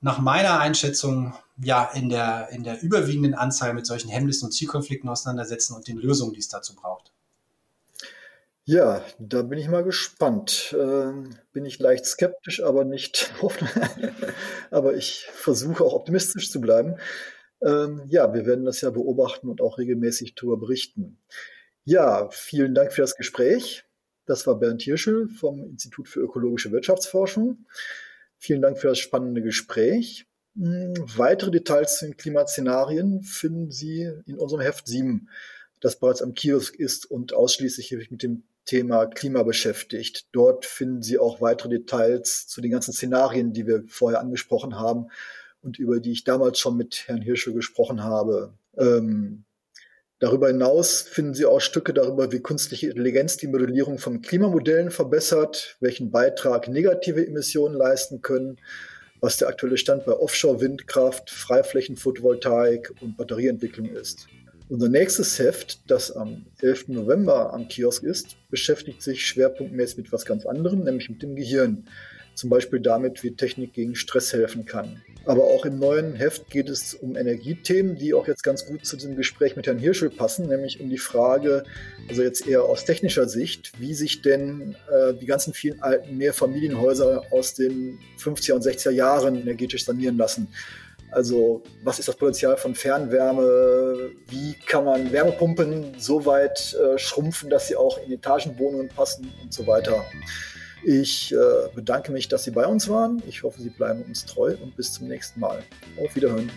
nach meiner Einschätzung ja in der, in der überwiegenden Anzahl mit solchen Hemmnissen und Zielkonflikten auseinandersetzen und den Lösungen, die es dazu braucht. Ja, da bin ich mal gespannt. Ähm, bin ich leicht skeptisch, aber nicht aber ich versuche auch optimistisch zu bleiben. Ähm, ja, wir werden das ja beobachten und auch regelmäßig darüber berichten. Ja, vielen Dank für das Gespräch. Das war Bernd Hirschel vom Institut für ökologische Wirtschaftsforschung. Vielen Dank für das spannende Gespräch. Hm, weitere Details zu den Klimaszenarien finden Sie in unserem Heft 7, das bereits am Kiosk ist und ausschließlich mit dem Thema Klima beschäftigt. Dort finden Sie auch weitere Details zu den ganzen Szenarien, die wir vorher angesprochen haben und über die ich damals schon mit Herrn Hirschel gesprochen habe. Ähm, darüber hinaus finden Sie auch Stücke darüber, wie künstliche Intelligenz die Modellierung von Klimamodellen verbessert, welchen Beitrag negative Emissionen leisten können, was der aktuelle Stand bei Offshore-Windkraft, Freiflächen-Photovoltaik und Batterieentwicklung ist. Unser nächstes Heft, das am 11. November am Kiosk ist, beschäftigt sich schwerpunktmäßig mit was ganz anderem, nämlich mit dem Gehirn. Zum Beispiel damit, wie Technik gegen Stress helfen kann. Aber auch im neuen Heft geht es um Energiethemen, die auch jetzt ganz gut zu diesem Gespräch mit Herrn Hirschel passen, nämlich um die Frage, also jetzt eher aus technischer Sicht, wie sich denn äh, die ganzen vielen alten Mehrfamilienhäuser aus den 50er und 60er Jahren energetisch sanieren lassen. Also was ist das Potenzial von Fernwärme? Wie kann man Wärmepumpen so weit äh, schrumpfen, dass sie auch in Etagenwohnungen passen und so weiter. Ich äh, bedanke mich, dass Sie bei uns waren. Ich hoffe, Sie bleiben uns treu und bis zum nächsten Mal. Auf Wiederhören.